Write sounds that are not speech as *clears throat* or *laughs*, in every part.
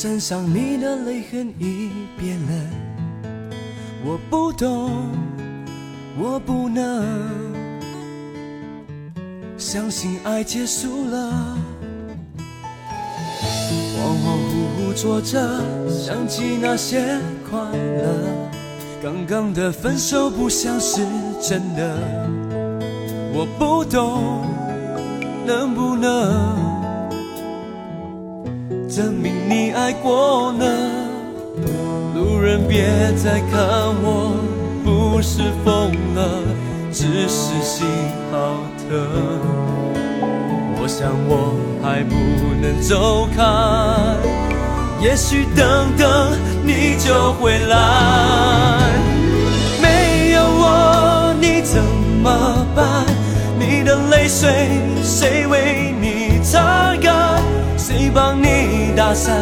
身上你的泪痕已变了。我不懂，我不能相信爱结束了。恍恍惚惚坐着，想起那些快乐，刚刚的分手不像是真的。我不懂，能不能爱过呢？路人别再看我，不是疯了，只是心好疼。我想我还不能走开，也许等等你就回来。没有我你怎么办？你的泪水谁为？帮你打伞，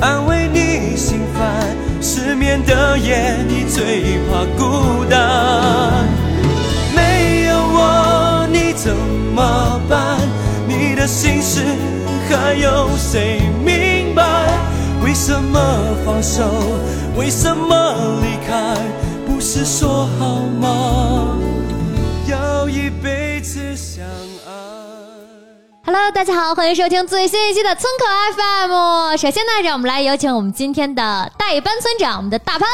安慰你心烦？失眠的夜，你最怕孤单。没有我你怎么办？你的心事还有谁明白？为什么放手？为什么离开？不是说好吗？Hello，大家好，欢迎收听最新一期的村口 FM。首先呢，让我们来有请我们今天的代班村长，我们的大潘。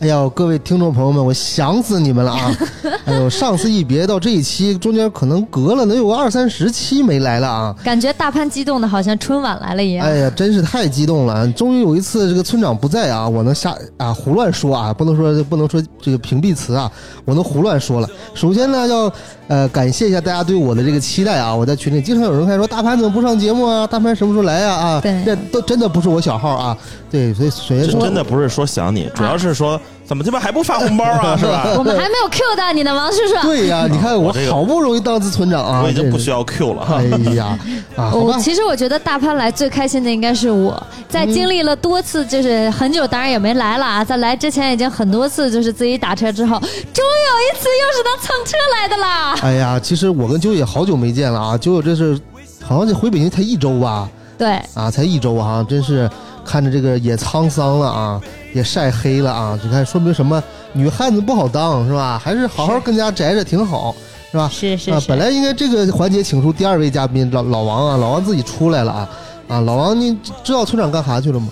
哎呦，各位听众朋友们，我想死你们了啊！*laughs* 哎呦，上次一别到这一期，中间可能隔了能有个二三十期没来了啊！感觉大潘激动的好像春晚来了一样。哎呀，真是太激动了！终于有一次这个村长不在啊，我能瞎啊胡乱说啊，不能说不能说这个屏蔽词啊，我能胡乱说了。首先呢，要呃感谢一下大家对我的这个期待啊！我在群里经常有人开说大潘怎么不上节目啊？大潘什么时候来呀？啊，对这都真的不是我小号啊！对，所以首先说真的不是说想你，主要是说怎么这边还不发红包啊？*laughs* 是吧？我们还没有 Q 到你呢，王叔叔。对呀，你看我好不容易当次村长啊，我已经不需要 Q 了。哎呀，啊，*laughs* 我其实我觉得大潘来最开心的应该是我，在经历了多次就是很久，当然也没来了啊，在来之前已经很多次就是自己打车之后，终于有一次又是能蹭车来的啦。哎呀，其实我跟九野好久没见了啊，九野这是好像这回北京才一周吧，对，啊，才一周啊，真是看着这个也沧桑了啊，也晒黑了啊，你看说明什么？女汉子不好当是吧？还是好好跟家宅着挺好。是吧？啊，是是啊本来应该这个环节请出第二位嘉宾老老王啊，老王自己出来了啊啊，老王，你知道村长干啥去了吗？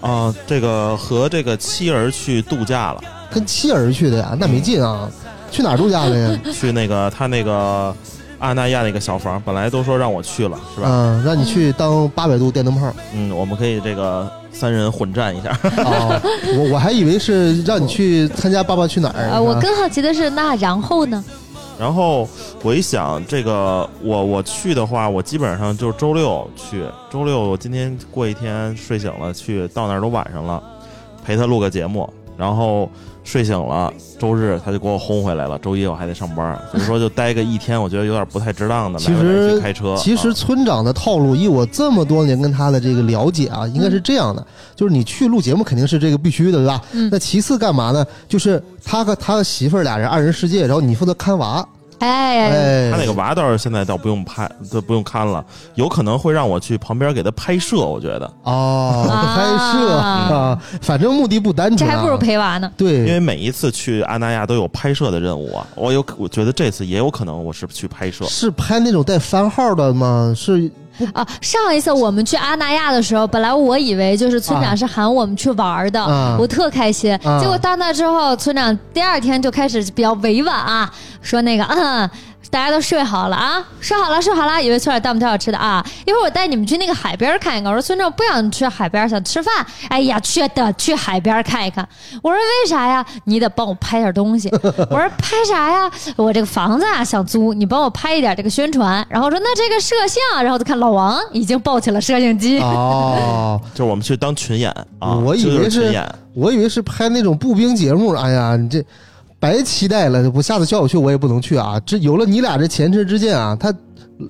啊，这个和这个妻儿去度假了，跟妻儿去的呀，那没劲啊，去哪儿度假了呀？*laughs* 去那个他那个阿那亚那个小房，本来都说让我去了，是吧？嗯，让你去当八百度电灯泡。嗯，我们可以这个三人混战一下。*laughs* 哦，我我还以为是让你去参加《爸爸去哪儿》啊，我更好奇的是，那然后呢？然后我一想，这个我我去的话，我基本上就是周六去。周六我今天过一天睡醒了去，到那儿都晚上了，陪他录个节目，然后睡醒了，周日他就给我轰回来了，周一我还得上班，所以说就待个一天，我觉得有点不太值当的。其来来实开车，其实啊村长的套路，以我这么多年跟他的这个了解啊，应该是这样的，就是你去录节目肯定是这个必须的，对吧？嗯那其次干嘛呢？就是他和他的媳妇儿俩人二人世界，然后你负责看娃。哎，哎，他那个娃倒是现在倒不用拍，都不用看了，有可能会让我去旁边给他拍摄，我觉得。哦，啊拍摄啊，反正目的不单纯、啊，这还不如陪娃呢。对因为每一次去阿那亚都有拍摄的任务啊，我有我觉得这次也有可能我是去拍摄。是拍那种带番号的吗？是 *laughs* 啊，上一次我们去阿那亚的时候，本来我以为就是村长是喊我们去玩的，啊我特开心。啊结果到那之后，村长第二天就开始比较委婉啊，说那个嗯。大家都睡好了啊，睡好了，睡好了，以为村长带我们挑好吃的啊，一会儿我带你们去那个海边看一看。我说村长不想去海边，想吃饭。哎呀，去的去海边看一看。我说为啥呀？你得帮我拍点东西。*laughs* 我说拍啥呀？我这个房子啊想租，你帮我拍一点这个宣传。然后说那这个摄像，然后就看老王已经抱起了摄像机。哦，*laughs* 就是我们去当群演啊，我以为是群演。我以为是拍那种步兵节目。哎呀，你这白期待了！我下次叫我去，我也不能去啊。这有了你俩这前车之鉴啊，他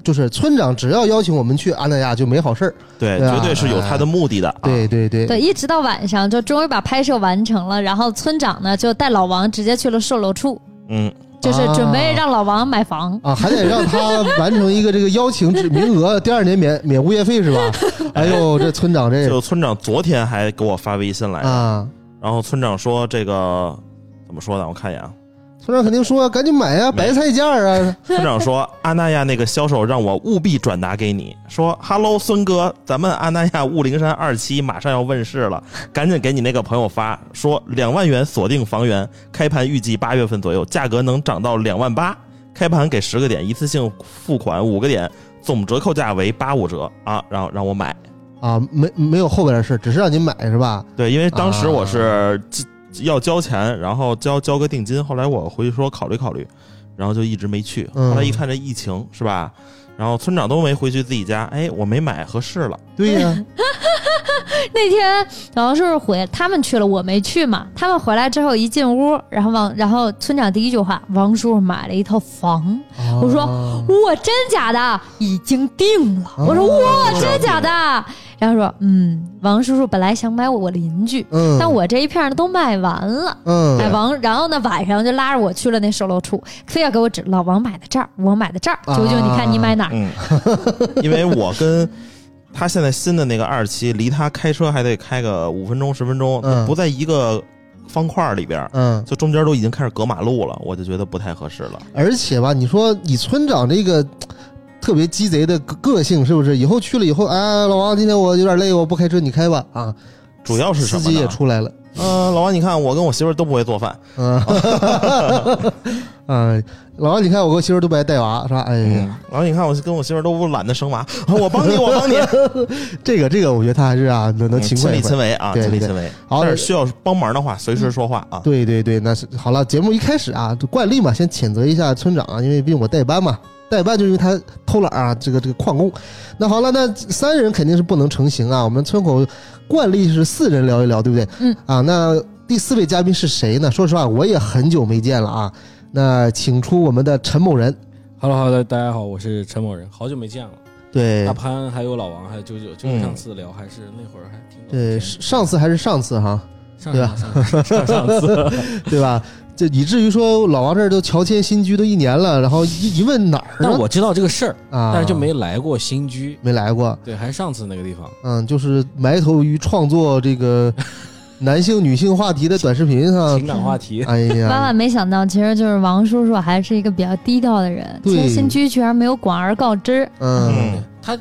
就是村长，只要邀请我们去安那亚就没好事儿。对，对啊绝对是有他的目的的。啊对对对，对，一直到晚上就终于把拍摄完成了，然后村长呢就带老王直接去了售楼处，嗯，就是准备让老王买房。啊，还得让他完成一个这个邀请制名额，第二年免免物业费是吧？*laughs* 哎呦，这村长这就村长昨天还给我发微信来着，啊，然后村长说这个怎么说的？我看一眼啊。村长肯定说赶紧买呀，白菜价啊，*laughs* 村长说：“阿那亚那个销售让我务必转达给你，说哈喽，孙哥，咱们阿那亚雾灵山二期马上要问世了，*laughs* 赶紧给你那个朋友发，说两万元锁定房源，开盘预计八月份左右，价格能涨到两万八，开盘给十个点，一次性付款五个点，总折扣价为八五折啊，然后让我买。啊，没没有后边的事，只是让你买是吧？对，因为当时我是交要交钱，然后交交个定金，后来我回去说考虑考虑，然后就一直没去。嗯后来一看这疫情是吧？然后村长都没回去自己家，哎，我没买合适了。对呀，*laughs* *laughs* 那天老王叔叔回，他们去了，我没去嘛。他们回来之后一进屋，然后王，然后村长第一句话，王叔叔买了一套房。我说啊哇，真假的？已经定了。我说哦哇，真假的？然后说嗯，王叔叔本来想买我邻居，嗯，但我这一片呢都卖完了。嗯哎，王，然后呢，晚上就拉着我去了那售楼处，非要给我指老王买的这儿，我买的这儿，啊九九，你看你买哪儿？嗯，因为我跟他现在新的那个二期，离他开车还得开个五分钟十分钟，嗯不在一个方块里边，嗯，就中间都已经开始隔马路了，我就觉得不太合适了。而且吧，你说你村长这个特别鸡贼的个个性是不是？以后去了以后，哎，老王，今天我有点累，我不开车，你开吧啊。主要是什司机也？出来了，嗯、老王，你看我跟我媳妇都不会做饭，嗯，*laughs* 嗯，*laughs* *laughs* 老王，你看我跟我媳妇都不爱带娃，是吧？哎呀，老王你看我跟我媳妇都不懒得生娃，*laughs* 我帮你，*laughs* 我帮你，这个这个，我觉得他还是啊，能能勤亲力快一块亲为啊，对对亲力亲为。好但是需要帮忙的话，随时说话啊。对对对，那是好了。节目一开始啊，就惯例嘛，先谴责一下村长啊，因为毕竟我代班嘛，代班就因为他偷懒啊，这个这个旷工。那好了，那三人肯定是不能成行啊。我们村口惯例是四人聊一聊，对不对？嗯。啊，那第四位嘉宾是谁呢？说实话，我也很久没见了啊。那请出我们的陈某人。Hello Hello，大家好，我是陈某人，好久没见了。对大潘还有老王还有九九，就是嗯上次聊还是那会儿还挺对，上次还是上次哈，上对吧上上次，*laughs* 对吧？就以至于说老王这儿都乔迁新居都一年了，然后一一问哪儿呢？但我知道这个事儿，啊，但是就没来过新居。没来过。对，还是上次那个地方。嗯，就是埋头于创作这个男性、女性话题的短视频上情。感话题，哎呀万万，没想到，其实就是王叔叔还是一个比较低调的人，对其实新居居然没有广而告之嗯嗯他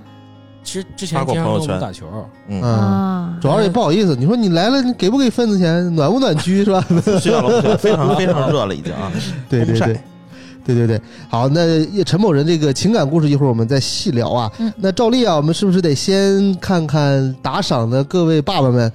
其实之前发过经常跟朋友圈我们打球，嗯。主要也不好意思，你说你来了，你给不给份子钱？暖不暖居是吧？*laughs* 非常非常热了已经啊。对对对。对对对，好，那陈某人这个情感故事一会儿我们再细聊啊。嗯那照例啊，我们是不是得先看看打赏的各位爸爸们？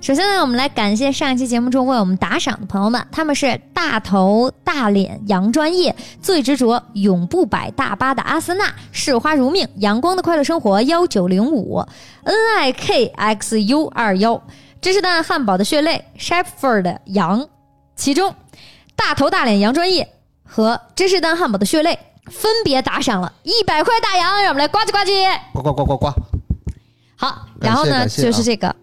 首先呢，我们来感谢上一期节目中为我们打赏的朋友们，他们是大头、大脸、杨专业、最执着、永不摆大巴的阿森纳、视花如命、阳光的快乐生活幺九零五、N I K X U 二幺、芝士蛋汉堡的血泪 Shepherd 羊，其中大头、大脸、杨专业和芝士蛋汉堡的血泪分别打赏了一百块大洋，让我们来呱唧呱唧。呱呱呱呱呱！好，然后呢就是这个，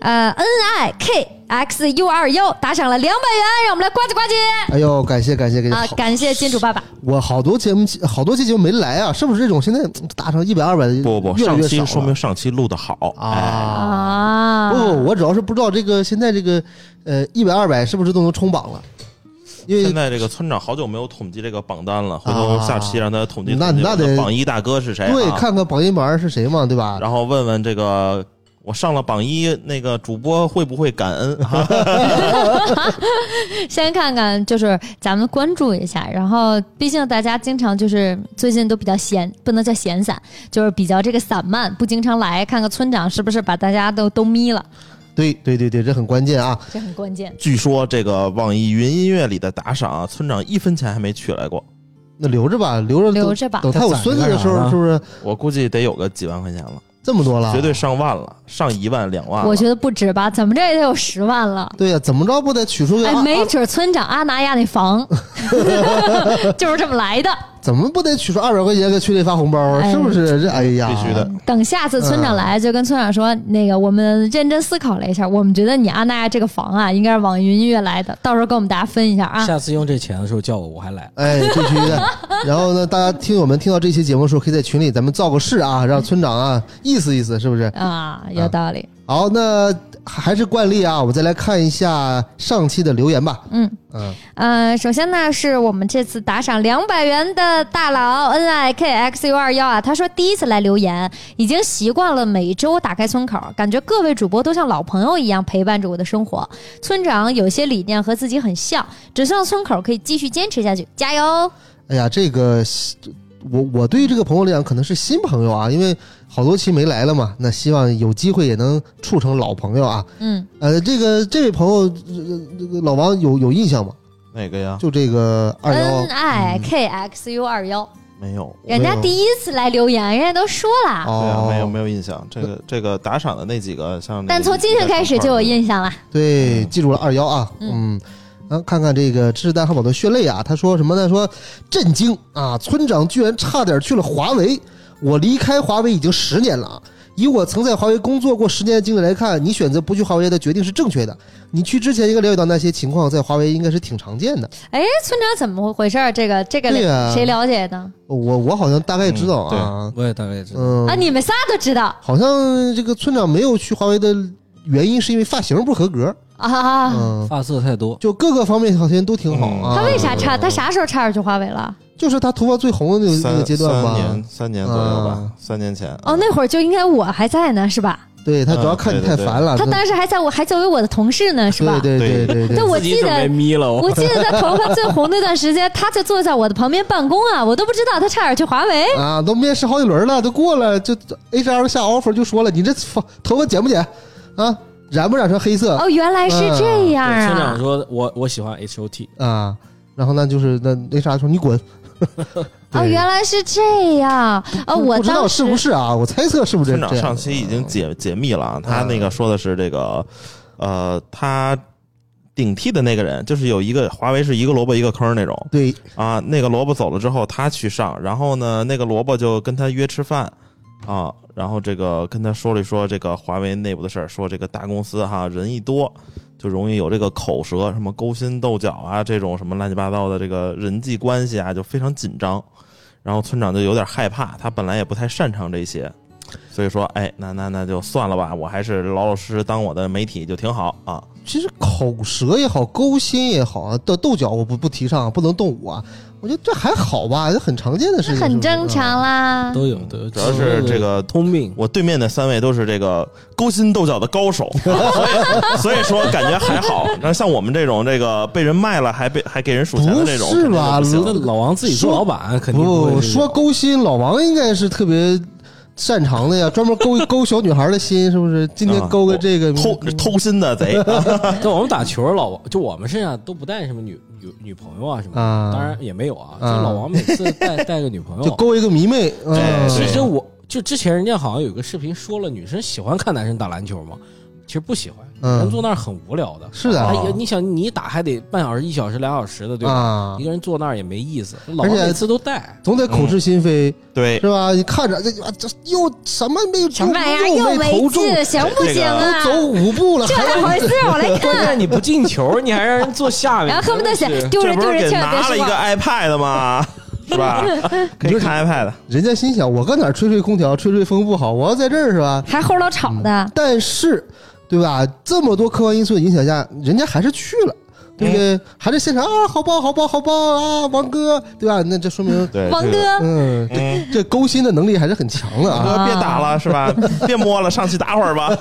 呃，N I K X U 二幺打赏了两百元，让我们来呱唧呱唧哎呦，感谢感谢感谢！啊！感谢金主爸爸。我好多节目好多期节目没来啊，是不是这种现在打赏一百二百的不不上期说明上期录的好啊。哎啊，不不，我主要是不知道这个现在这个呃一百二百是不是都能冲榜了？因为现在这个村长好久没有统计这个榜单了，回头下期让他统计统计那那得榜一大哥是谁、啊？对，看看榜一榜二是谁嘛，对吧？然后问问这个我上了榜一，那个主播会不会感恩？哈、*laughs* 先看看，就是咱们关注一下，然后毕竟大家经常就是最近都比较闲，不能叫闲散，就是比较这个散漫，不经常来，看看村长是不是把大家都都眯了，对对对对，这很关键啊。这很关键。据说这个网易云音乐里的打赏啊，村长一分钱还没取来过，那留着吧，留着留着吧等他有孙子的时候，是不是我估计得有个几万块钱了，这么多了？绝对上万了，上一万两万。我觉得不止吧，怎么着也得有十万了。对呀、怎么着不得取出个哎，没准村长阿拿亚那房 *laughs* 就是这么来的。怎么不得取出二百块钱给群里发红包啊？哎是不是？这哎呀，必须的。等下次村长来，就跟村长说，那个我们认真思考了一下，我们觉得你阿那亚这个房啊，应该是网易云音乐来的，到时候跟我们大家分一下啊。下次用这钱的时候叫我，我还来。哎，必须的。然后呢，大家听友们听到这期节目的时候，可以在群里咱们造个势啊，让村长啊意思意思，是不是？啊，有道理。好，那还是惯例啊，我们再来看一下上期的留言吧。嗯嗯，呃，首先呢，是我们这次打赏两百元的大佬 N I K X U 二幺啊，他说第一次来留言，已经习惯了每周打开村口，感觉各位主播都像老朋友一样陪伴着我的生活。村长有些理念和自己很像，只希望村口可以继续坚持下去，加油！哎呀，这个我我对于这个朋友来讲可能是新朋友啊，因为好多期没来了嘛，那希望有机会也能处成老朋友啊。嗯，呃，这个这位朋友，呃这个老王有有印象吗？哪个呀？就这个二幺 N I K X U 二幺，没有。人家第一次来留言，人家都说了，对啊，哦，没有没有印象。这个这个打赏的那几个，像那个但从今天开始就有印象了。对，记住了二幺啊，嗯。啊，看看这个知识大汉堡的血泪啊，他说什么呢？说震惊啊，村长居然差点去了华为。我离开华为已经十年了啊，以我曾在华为工作过十年的经历来看，你选择不去华为的决定是正确的。你去之前应该了解到那些情况，在华为应该是挺常见的。哎，村长怎么回事儿？这个这个谁了解呢我我好像大概知道啊，我也大概知道。嗯啊？你们仨都知道好像这个村长没有去华为的原因是因为发型不合格，啊？嗯，发色太多，就各个方面好像都挺好啊。他为啥差？他啥时候差点去华为了？就是他头发最红的那个那个阶段吧三。年三年左右吧嗯，三年前。哦，那会儿就应该我还在呢，是吧？对他主要看你太烦了。他当时还在我还作为我的同事呢，是吧？对对对对对但我记得。眯了，我记得他头发最红那段时间，他就坐在我的旁边办公啊，我都不知道他差点去华为。啊，都面试好几轮了，都过了，就 HR 下 offer 就说了，你这发头发剪不剪啊？染不染成黑色哦，原来是这样啊村长啊！说我我喜欢 H O T，啊？然后呢就是那 HR 说你滚。*laughs* 哦，原来是这样。哦，我不知道是不是啊？我猜测是不是村这样？长上期已经解解密了啊，他那个说的是这个，呃，他顶替的那个人就是有一个华为是一个萝卜一个坑那种对啊，那个萝卜走了之后他去上，然后呢那个萝卜就跟他约吃饭啊，然后这个跟他说了一说这个华为内部的事儿，说这个大公司哈人一多。就容易有这个口舌，什么勾心斗角啊，这种什么乱七八糟的这个人际关系啊，就非常紧张。然后村长就有点害怕，他本来也不太擅长这些，所以说，哎，那那那就算了吧，我还是老老实实当我的媒体就挺好啊。其实口舌也好，勾心也好啊，斗斗角我不不提倡，不能动武啊。我觉得这还好吧，这很常见的事情，很正常。啦。都有都有，主要是这个通病。我对面的三位都是这个勾心斗角的高手，*laughs* 所以所以说感觉还好。然后像我们这种这个被人卖了还被还给人数钱的这种，不是吧老王自己做老板，肯定不说勾心，老王应该是特别擅长的呀，专门勾勾小女孩的心，是不是？今天勾个这个偷偷心的贼。*laughs* 在我们打球，老王就我们身上都不带什么女女女朋友啊什么的，啊当然也没有啊。就啊老王每次带带个女朋友，*laughs* 就勾一个迷妹，其实我就之前人家好像有个视频说了，女生喜欢看男生打篮球吗？其实不喜欢，嗯人坐那儿很无聊的。是的哎呀，你想你打还得半小时、一小时、两小时的，对吧？啊一，个人坐那儿也没意思。老而且王每次都带，总得口是心非，对是吧？你看着这啊这又什么没什么玩意儿又又没没投中，进，行不行啊？都走五步了，这还咋回事？我来关键看。你不进球，你还让人坐下面，然后恨不得想丢人丢人，不是给千万别拿了一个。iPad 吗？*laughs* 是吧？*laughs* 可以看 iPad。人家心想，我搁哪吹吹空调，吹吹风不好，我要在这儿是吧？还齁老吵的，但是，对吧？这么多客观因素的影响下，人家还是去了。对不对？还在现场啊，好棒，好棒，好棒啊，王哥，对吧？那这说明，王哥，嗯，嗯，这勾心的能力还是很强的啊。哥别打了是吧？*laughs* 别摸了，上去打会儿吧。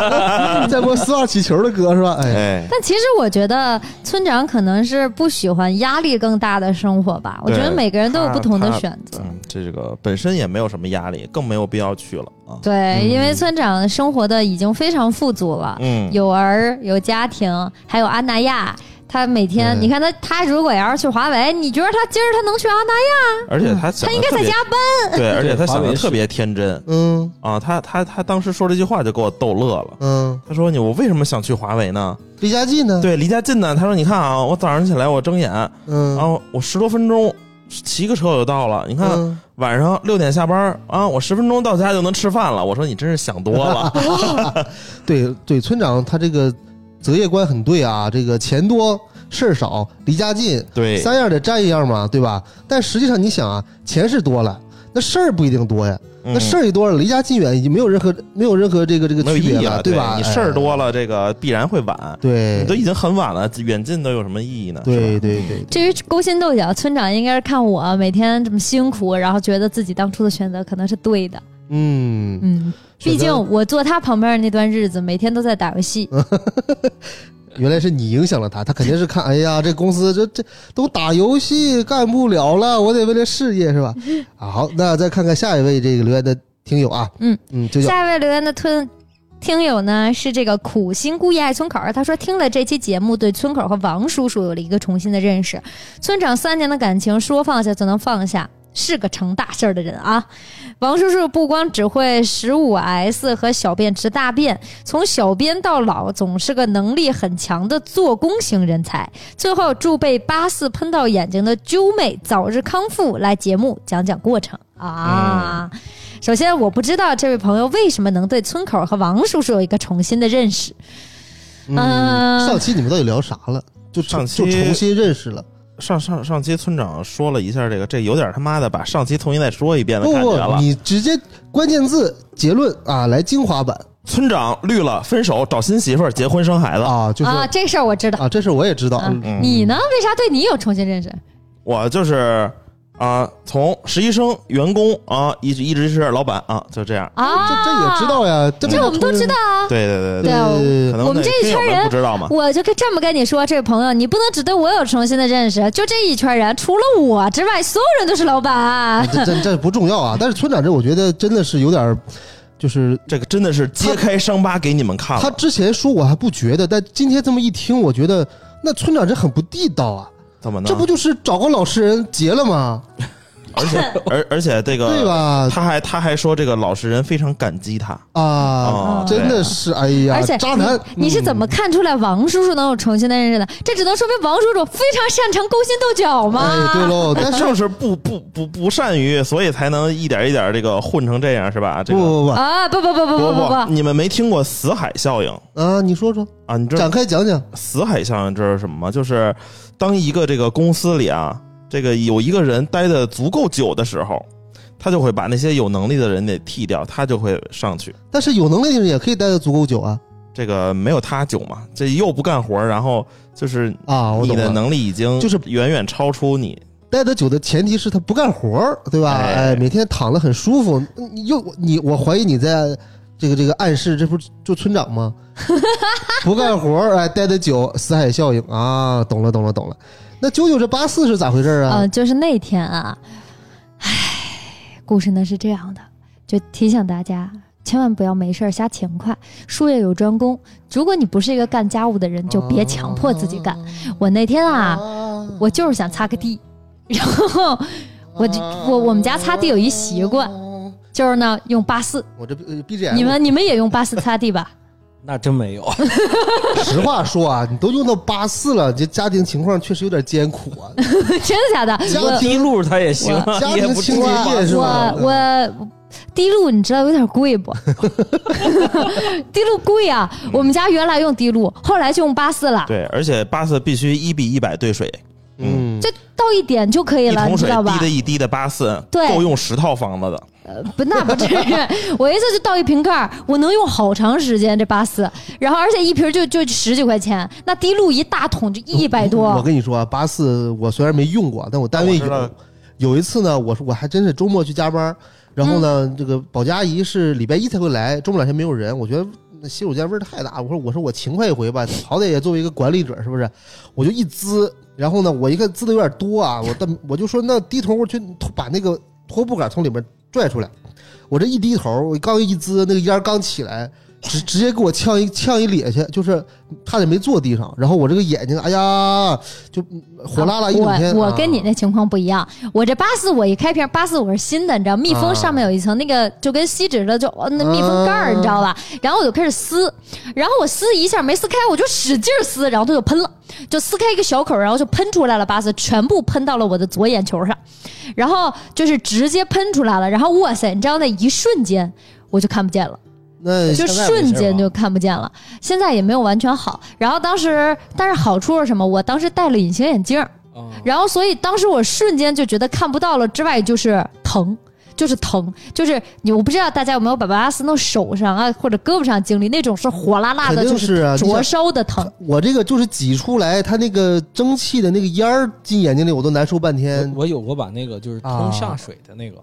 *laughs* 再摸丝袜起球的歌是吧？哎，哎，但其实我觉得村长可能是不喜欢压力更大的生活吧。我觉得每个人都有不同的选择。嗯，这个本身也没有什么压力，更没有必要去了啊。对，因为村长生活的已经非常富足了，嗯，有儿有家庭，还有安那亚。他每天，你看他，他如果要是去华为，你觉得他今儿他能去安那亚？而且他他应该在加班，*laughs* 对，而且他想的特别天真嗯啊。他他他当时说这句话就给我逗乐了。嗯，他说：“你我为什么想去华为呢？离家近呢？对，离家近呢。他说：你看啊，我早上起来我睁眼，嗯，然后我十多分钟骑个车我就到了。你看嗯晚上六点下班啊，我十分钟到家就能吃饭了。我说你真是想多了。*laughs* 对对，村长他这个择业观很对啊，这个钱多事儿少，离家近，对，三样得占一样嘛，对吧？但实际上你想啊，钱是多了，那事儿不一定多呀。那事儿儿一多了，离家近远已经没有任何没有任何这个这个区别意义了，对吧？你事儿哎多了，这个必然会晚。对你都已经很晚了，远近都有什么意义呢？对对对，至于勾心斗角，村长应该是看我每天这么辛苦，然后觉得自己当初的选择可能是对的。嗯，嗯，毕竟我坐他旁边那段日子，每天都在打游戏。*laughs* 原来是你影响了他，他肯定是看，哎呀，这公司这这都打游戏干不了了，我得为了事业是吧？啊 *laughs* 好，那再看看下一位这个留言的听友啊，嗯嗯，就下一位留言的吞听友呢是这个苦心孤诣爱村口儿，他说听了这期节目，对村口和王叔叔有了一个重新的认识。村长三年的感情说放下就能放下，是个成大事儿的人啊。王叔叔不光只会十五 S 和小便池大便，从小编到老，总是个能力很强的做工型人才。最后祝被八四喷到眼睛的啾妹早日康复，来节目讲讲过程啊。首先，我不知道这位朋友为什么能对村口和王叔叔有一个重新的认识。嗯，嗯上期你们到底聊啥了？就上期就重新认识了。上上上期村长说了一下这个，这有点他妈的把上期重新再说一遍的不不感觉了，。你直接关键字结论啊，来精华版村长绿了，分手，找新媳妇儿，结婚生孩子。啊，就是啊，这事儿我知道。啊，这事我也知道。嗯嗯你呢？为啥对你有重新认识？我就是啊、从实习生、员工啊，一直一直是老板啊，就这样。啊，这这也知道呀，这这我们都知道。啊。对对对对可能我们这一圈人不知道嘛。我就跟这么跟你说，这位朋友，你不能只对我有重新的认识，就这一圈人，除了我之外，所有人都是老板。啊这这这不重要啊。但是村长这，我觉得真的是有点，就是这个真的是揭开伤疤给你们看了。他之前说我还不觉得，但今天这么一听，我觉得那村长这很不地道啊。怎么呢？这不就是找个老实人结了吗？*laughs* 而且而而且这个对吧？他还他还说这个老实人非常感激他。啊哦，真的是，哎呀，而且渣男，你你是怎么看出来王叔叔能有重新的认识的？这只能说明王叔叔非常擅长勾心斗角嗯？嘛。哎，对喽，*laughs* 但是正是不不不不善于，所以才能一点一点这个混成这样，是吧？这个不不不啊，不不不不不不不，你们没听过死海效应啊，你说说，啊？你知道展开讲讲。死海效应这是什么吗？就是当一个这个公司里啊，这个有一个人待的足够久的时候，他就会把那些有能力的人给替掉，他就会上去。但是有能力的人也可以待的足够久啊这个没有他久嘛，这又不干活，然后就是啊！我你的，能力已经就是远远超出你。待得久的前提是他不干活儿，对吧？哎哎，每天躺得很舒服。你又你，我怀疑你在这个这个暗示，这不是就村长吗？*laughs* 不干活儿，哎，待得久，死海效应啊！懂了，懂了，懂了。那九九这八四是咋回事儿啊？嗯，就是那天啊，唉，故事呢是这样的，就提醒大家。千万不要没事儿瞎勤快，术业有专攻。如果你不是一个干家务的人，就别强迫自己干。我那天啊，我就是想擦个地，然后我就我我们家擦地有一习惯，就是呢用八四。我这呃 BGM，你们你们也用八四擦地吧？*laughs* 那真没有。*laughs* 实话说啊，你都用到八四了，这家庭情况确实有点艰苦啊。*laughs* 真的假的？家我滴露它也行啊，家庭也不清洁液是吧？我我滴露你知道有点贵不？滴露贵啊！我们家原来用滴露，后来就用八四了。对，而且八四必须一比一百兑水。嗯，就倒一点就可以了，你知道吧滴？的一滴的八四，对够用十套房子的。不，那不至于。*laughs* 我一次就倒一瓶盖儿，我能用好长时间这八四，然后而且一瓶就就十几块钱，那滴露一大桶就一百多我多。跟你说啊，八四我虽然没用过，但我单位有。有一次呢，我说我还真是周末去加班，然后呢，这个保洁阿姨是礼拜一才会来，周末两天没有人，我觉得那洗手间味儿太大，我说我说我勤快一回吧，好歹也作为一个管理者是不是？我就一滋，然后呢，我一看滋的有点多啊，我但我就说那低头我去把那个拖布杆从里面拽出来，我这一低头，我刚一滋，那个烟刚起来。直直接给我呛一呛一咧去，就是差点没坐地上，然后我这个眼睛，哎呀，就火辣辣一整天。我我啊跟你那情况不一样，我这八四我一开瓶，八四我是新的，你知道，密封上面有一层那个就跟锡纸的，就哦那密封盖你知道吧？然后我就开始撕，然后我撕一下没撕开，我就使劲撕，然后它就喷了，就撕开一个小口，然后就喷出来了，八四全部喷到了我的左眼球上，然后就是直接喷出来了，然后哇塞，你知道那一瞬间我就看不见了。那就瞬间就看不见了。现在也没有完全好。然后当时，但是好处是什么？我当时戴了隐形眼镜然后所以当时我瞬间就觉得看不到了，之外就是疼。就是疼，就是你，我不知道大家有没有把巴斯弄手上啊或者胳膊上经历那种是火辣辣的，就是灼烧的疼。我这个就是挤出来，它那个蒸汽的那个烟儿进眼睛里，我都难受半天我。我有过把那个就是通下水的那个，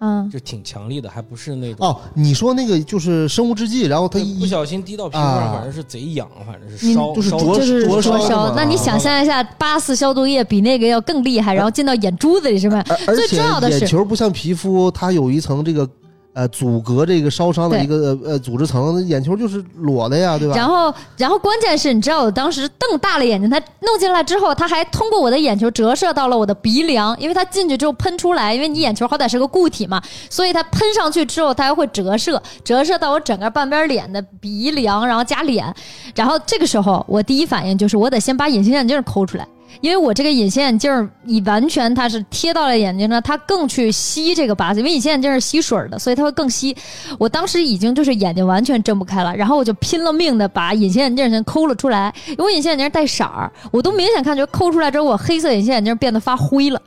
嗯，就挺强力的，还不是那种哦，你说那个就是生物制剂，然后它一不小心滴到皮肤啊上，反正是贼痒，反正是烧，烧就是灼就是灼烧烧。那你想象一下，八四消毒液比那个要更厉害，然后进到眼珠子里，是吧？而而且最重要的是眼球不像皮肤，它有一层这个呃阻隔这个烧伤的一个呃组织层，眼球就是裸的呀，对吧？然后，然后关键是，你知道我当时瞪大了眼睛，它弄进来之后，它还通过我的眼球折射到了我的鼻梁，因为它进去之后喷出来，因为你眼球好歹是个固体嘛，所以它喷上去之后，它还会折射，折射到我整个半边脸的鼻梁，然后加脸，然后这个时候我第一反应就是我得先把隐形眼镜抠出来。因为我这个隐形眼镜儿，你完全它是贴到了眼睛上，它更去吸这个八字，因为隐形眼镜是吸水的，所以它会更吸。我当时已经就是眼睛完全睁不开了，然后我就拼了命的把隐形眼镜先抠了出来，因为我隐形眼镜带色儿，我都明显看觉抠出来之后，我黑色隐形眼镜变得发灰了。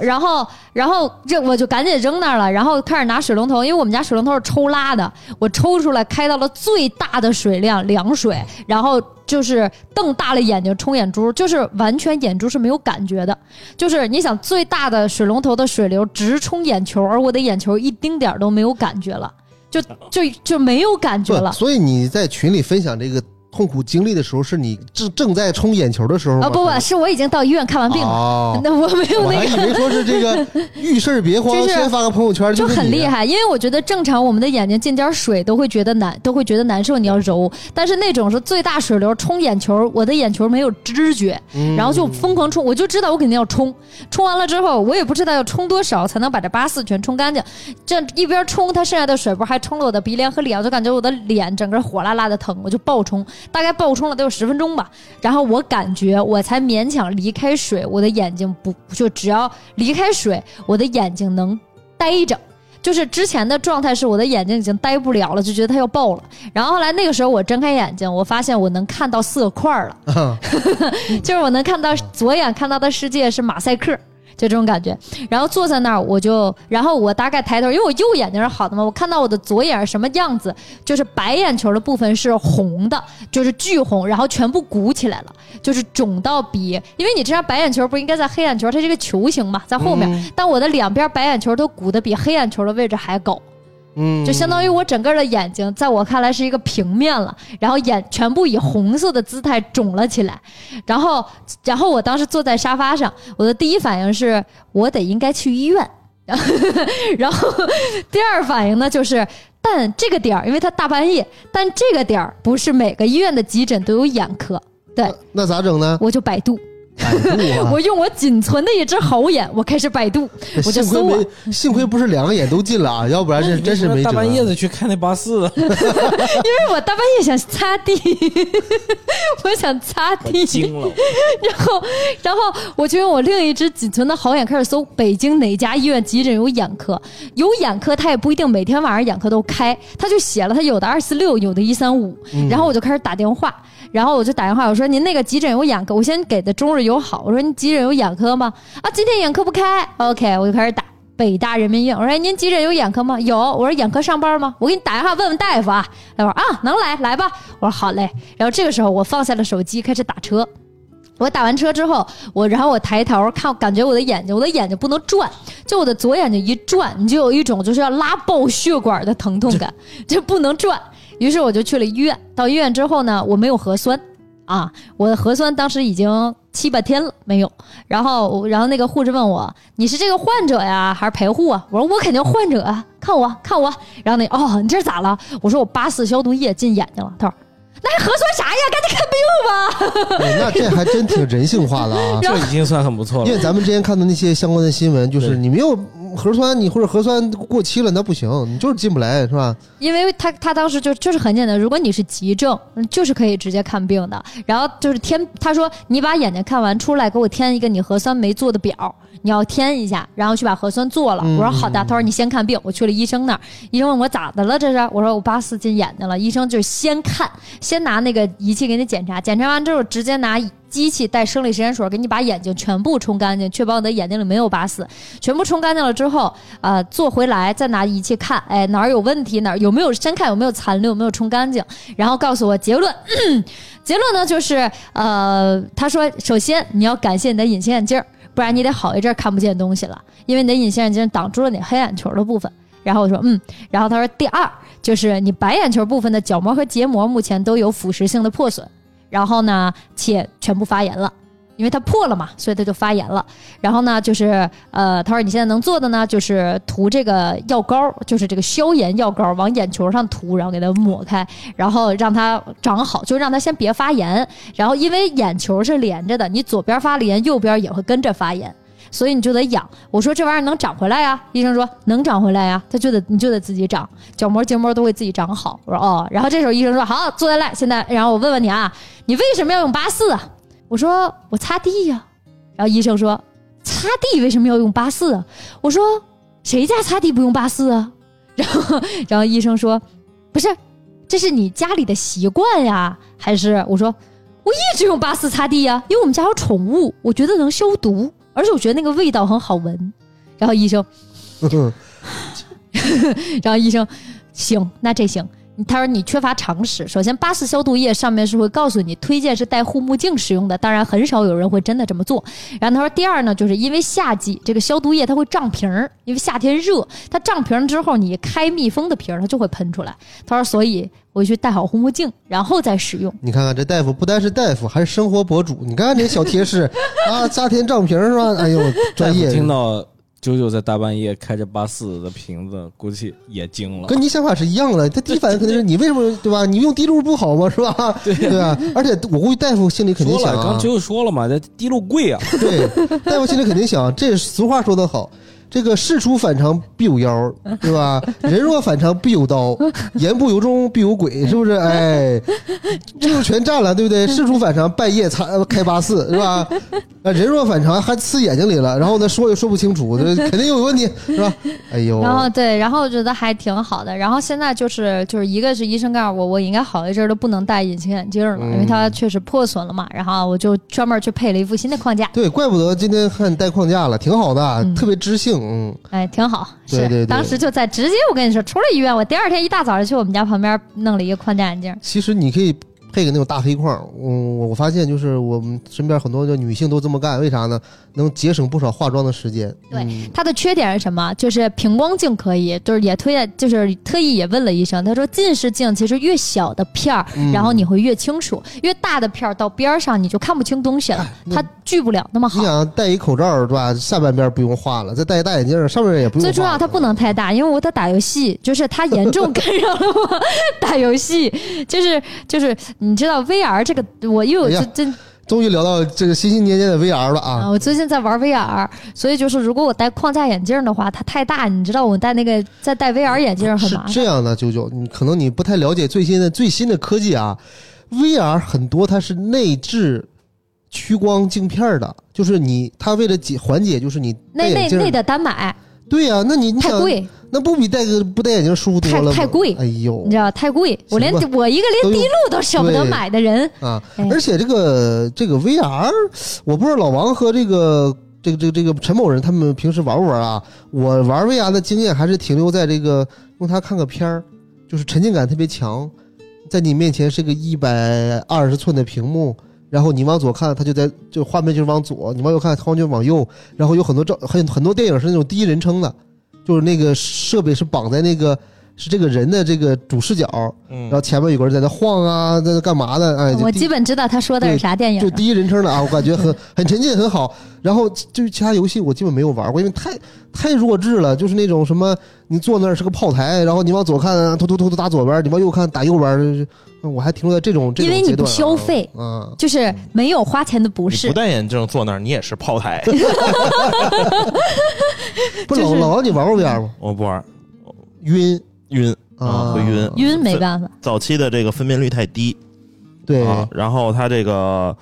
然后，然后这我就赶紧扔那儿了，然后开始拿水龙头，因为我们家水龙头是抽拉的，我抽出来开到了最大的水量，凉水，然后就是瞪大了眼睛冲眼珠，就是完全眼珠是没有感觉的，就是你想最大的水龙头的水流直冲眼球，而我的眼球一丁点儿都没有感觉了，就就就没有感觉，了。所以你在群里分享这个痛苦经历的时候，是你正正在冲眼球的时候吗？啊不不，是我已经到医院看完病了，哦 *laughs* 那我没有那个。还以为说是这个 *laughs* 遇事儿别慌，就是先发个朋友圈就是很厉害，因为我觉得正常我们的眼睛进点水都会觉得难，都会觉得难受，你要揉。但是那种是最大水流冲眼球，我的眼球没有知觉，嗯然后就疯狂冲，我就知道我肯定要冲。冲完了之后，我也不知道要冲多少才能把这八四全冲干净。这一边冲，它剩下的水不还冲了我的鼻梁和脸，我就感觉我的脸整个火辣辣的疼，我就暴冲，大概爆冲了得有十分钟吧。然后我感觉我才勉强离开水，我的眼睛不就只要离开水，我的眼睛能呆着。就是之前的状态是我的眼睛已经呆不了了，就觉得它要爆了。然后后来那个时候我睁开眼睛，我发现我能看到色块了，*laughs* 就是我能看到 *laughs* 左眼看到的世界是马赛克。就这种感觉，然后坐在那儿，我就，然后我大概抬头，因为我右眼睛是好的嘛，我看到我的左眼是什么样子，就是白眼球的部分是红的，就是巨红，然后全部鼓起来了，就是肿到比，因为你这张白眼球不应该在黑眼球，它是一个球形嘛，在后面，但我的两边白眼球都鼓的比黑眼球的位置还高，嗯，就相当于我整个的眼睛，在我看来是一个平面了，然后眼全部以红色的姿态肿了起来，然后，然后我当时坐在沙发上，我的第一反应是我得应该去医院，*laughs* 然后第二反应呢就是，但这个点儿，因为它大半夜，但这个点儿不是每个医院的急诊都有眼科，对。那那咋整呢？我就百度啊 *laughs* 我用我仅存的一只好眼，我开始百度，我就幸亏搜啊，幸亏不是两个眼都进了啊，*laughs* 要不然是真是没辙。大半夜的去看那八四，*laughs* 因为我大半夜想擦地，我想擦地，惊了。然后，然后我就用我另一只仅存的好眼开始搜北京哪家医院急诊有眼科，有眼科他也不一定每天晚上眼科都开，他就写了他有的二四六，有的一三五，然后我就开始打电话。然后我就打电话，我说您那个急诊有眼科，我先给的中日友好，我说你急诊有眼科吗？啊，今天眼科不开。OK，我就开始打北大人民医院。我说您急诊有眼科吗？有。我说眼科上班吗？我给你打电话问问大夫啊。他说啊，能来来吧。我说好嘞。然后这个时候我放下了手机，开始打车。我打完车之后，我然后我抬头看，感觉我的眼睛，我的眼睛不能转，就我的左眼睛一转，你就有一种就是要拉爆血管的疼痛感，就不能转。于是我就去了医院。到医院之后呢，我没有核酸啊，我的核酸当时已经七八天了没有。然后，然后那个护士问我：“你是这个患者呀，还是陪护啊？”我说：“我肯定患者啊，看我，看我。”然后那哦，你这是咋了？我说：“我八四消毒液进眼睛了。”他说。那还核酸啥呀？赶紧看病吧！对那这还真挺人性化的啊。*laughs* 这已经算很不错了。因为咱们之前看的那些相关的新闻，就是你没有核酸，你或者核酸过期了，那不行，你就是进不来，是吧？因为他他当时就就是很简单，如果你是急症，嗯就是可以直接看病的。然后就是填，他说你把眼睛看完出来，给我填一个你核酸没做的表，你要填一下，然后去把核酸做了。嗯我说好的，他说你先看病，我去了医生那儿，医生问我咋的了这是？我说我八四进眼睛了，医生就是先看，先拿那个仪器给你检查，检查完之后直接拿。机器带生理食盐水给你把眼睛全部冲干净，确保你的眼睛里没有八四。全部冲干净了之后，呃，做回来再拿仪器看，哎，哪儿有问题，哪儿有没有先看有没有残留，有没有冲干净，然后告诉我结论。*clears throat* 结论呢就是，呃，他说，首先你要感谢你的隐形眼镜儿，不然你得好一阵看不见东西了，因为你的隐形眼镜挡住了你黑眼球的部分。然后我说，嗯，然后他说，第二就是你白眼球部分的角膜和结膜目前都有腐蚀性的破损，然后呢，且全部发炎了。因为它破了嘛，所以它就发炎了。然后呢，就是呃，他说你现在能做的呢，就是涂这个药膏，就是这个消炎药膏，往眼球上涂，然后给它抹开，然后让它长好，就让它先别发炎。然后因为眼球是连着的，你左边发了炎，右边也会跟着发炎，所以你就得养。我说这玩意儿能长回来呀？医生说能长回来呀，它就得你就得自己长，角膜结膜都会自己长好。我说哦，然后这时候医生说好，坐下来，现在然后我问问你啊，你为什么要用八四啊？我说我擦地呀、然后医生说擦地为什么要用八四啊？我说谁家擦地不用八四啊？然后然后医生说不是，这是你家里的习惯呀？还是我说我一直用八四擦地呀，因为我们家有宠物，我觉得能消毒，而且我觉得那个味道很好闻。然后医生 *laughs* *laughs* 然后医生，行，那这行。他说你缺乏常识。首先，八四消毒液上面是会告诉你推荐是戴护目镜使用的，当然很少有人会真的这么做。然后他说第二呢，就是因为夏季这个消毒液它会胀瓶儿，因为夏天热，它胀瓶儿之后你开密封的瓶儿它就会喷出来。他说所以回去戴好护目镜，然后再使用。你看看这大夫不单是大夫，还是生活博主。你看看这小贴士 *laughs* 啊，夏天胀瓶是吧？哎呦，专业。听到九九在大半夜开着八四的瓶子，估计也惊了。跟你想法是一样的，他第一反应肯定是你为什么对吧？你用滴露不好吗？是吧？对对啊？而且我估计大夫心里肯定想啊刚，九九说了嘛，这滴露贵啊。对，大夫心里肯定想，这俗话说得好，这个事出反常必有妖，对吧？人若反常必有刀，*laughs* 言不由衷必有鬼，是不是？哎，这就全占了，对不对？*laughs* 事出反常，半夜擦开八四，是吧？啊，人若反常还刺眼睛里了，然后呢说也说不清楚，这 *laughs* 肯定又有问题，是吧？哎呦，然后对，然后我觉得还挺好的。然后现在就是就是一个是医生告诉我，我应该好一阵儿都不能戴隐形眼镜了，因为它确实破损了嘛。然后我就专门去配了一副新的框架，对，怪不得今天看你戴框架了，挺好的，嗯特别知性，嗯，哎，挺好。是，对对对当时就在直接我跟你说，出了医院，我第二天一大早就去我们家旁边弄了一个框架眼镜。其实你可以配个那种大黑框，嗯，我我发现就是我们身边很多的女性都这么干，为啥呢？能节省不少化妆的时间。对嗯它的缺点是什么？就是平光镜可以，就是也推荐，就是特意也问了医生，他说近视镜其实越小的片儿，嗯然后你会越清楚，越大的片儿到边儿上你就看不清东西了，它聚不了那么好你。想戴一口罩是吧？下半边不用画了，再戴一大眼镜，上面也不用。最重要，它不能太大，因为我在打游戏，就是它严重 *laughs* 干扰了我打游戏。就是就是，你知道 VR 这个，我因为我哎呀就真终于聊到这个心心念念的 VR 了啊！啊，我最近在玩 VR，所以就是如果我戴框架眼镜的话，它太大，你知道我戴那个再戴 VR 眼镜很麻烦。这样的，九九，你可能你不太了解最新的最新的科技啊，VR 很多它是内置屈光镜片的，就是你它为了解缓解，就是你戴那眼镜那那得单买，对呀、那你你想太贵。那不比戴个不戴眼镜舒服多了吗？太太贵哎呦你知道太贵，我连我一个连滴露都舍不得买的人，啊哎！而且这个这个 VR，我不知道老王和这个这个这个这个陈某人他们平时玩不玩啊？我玩 VR 的经验还是停留在这个用它看个片儿，就是沉浸感特别强，在你面前是个一百二十寸的屏幕。然后你往左看，它就在就画面就是往左；你往右看，画面就往右。然后有很多照很很多电影是那种第一人称的，就是那个设备是绑在那个是这个人的这个主视角，嗯然后前面有个人在那晃啊，在那干嘛的？哎，我基本知道他说的是啥电影。就第一人称的啊，我感觉很很沉浸，很好。然后就是其他游戏我基本没有玩过，因为太太弱智了，就是那种什么你坐那儿是个炮台，然后你往左看，突突突突打左边，你往右看打右边，就是我还停留在这种这因为你不消费啊。就是没有花钱的不是不，戴眼镜坐那儿，你也是炮台。*laughs* 不就是老老王，你玩过 VR 吗？我不玩，晕晕啊，会晕。晕没办法。早期的这个分辨率太低对，啊，然后它这个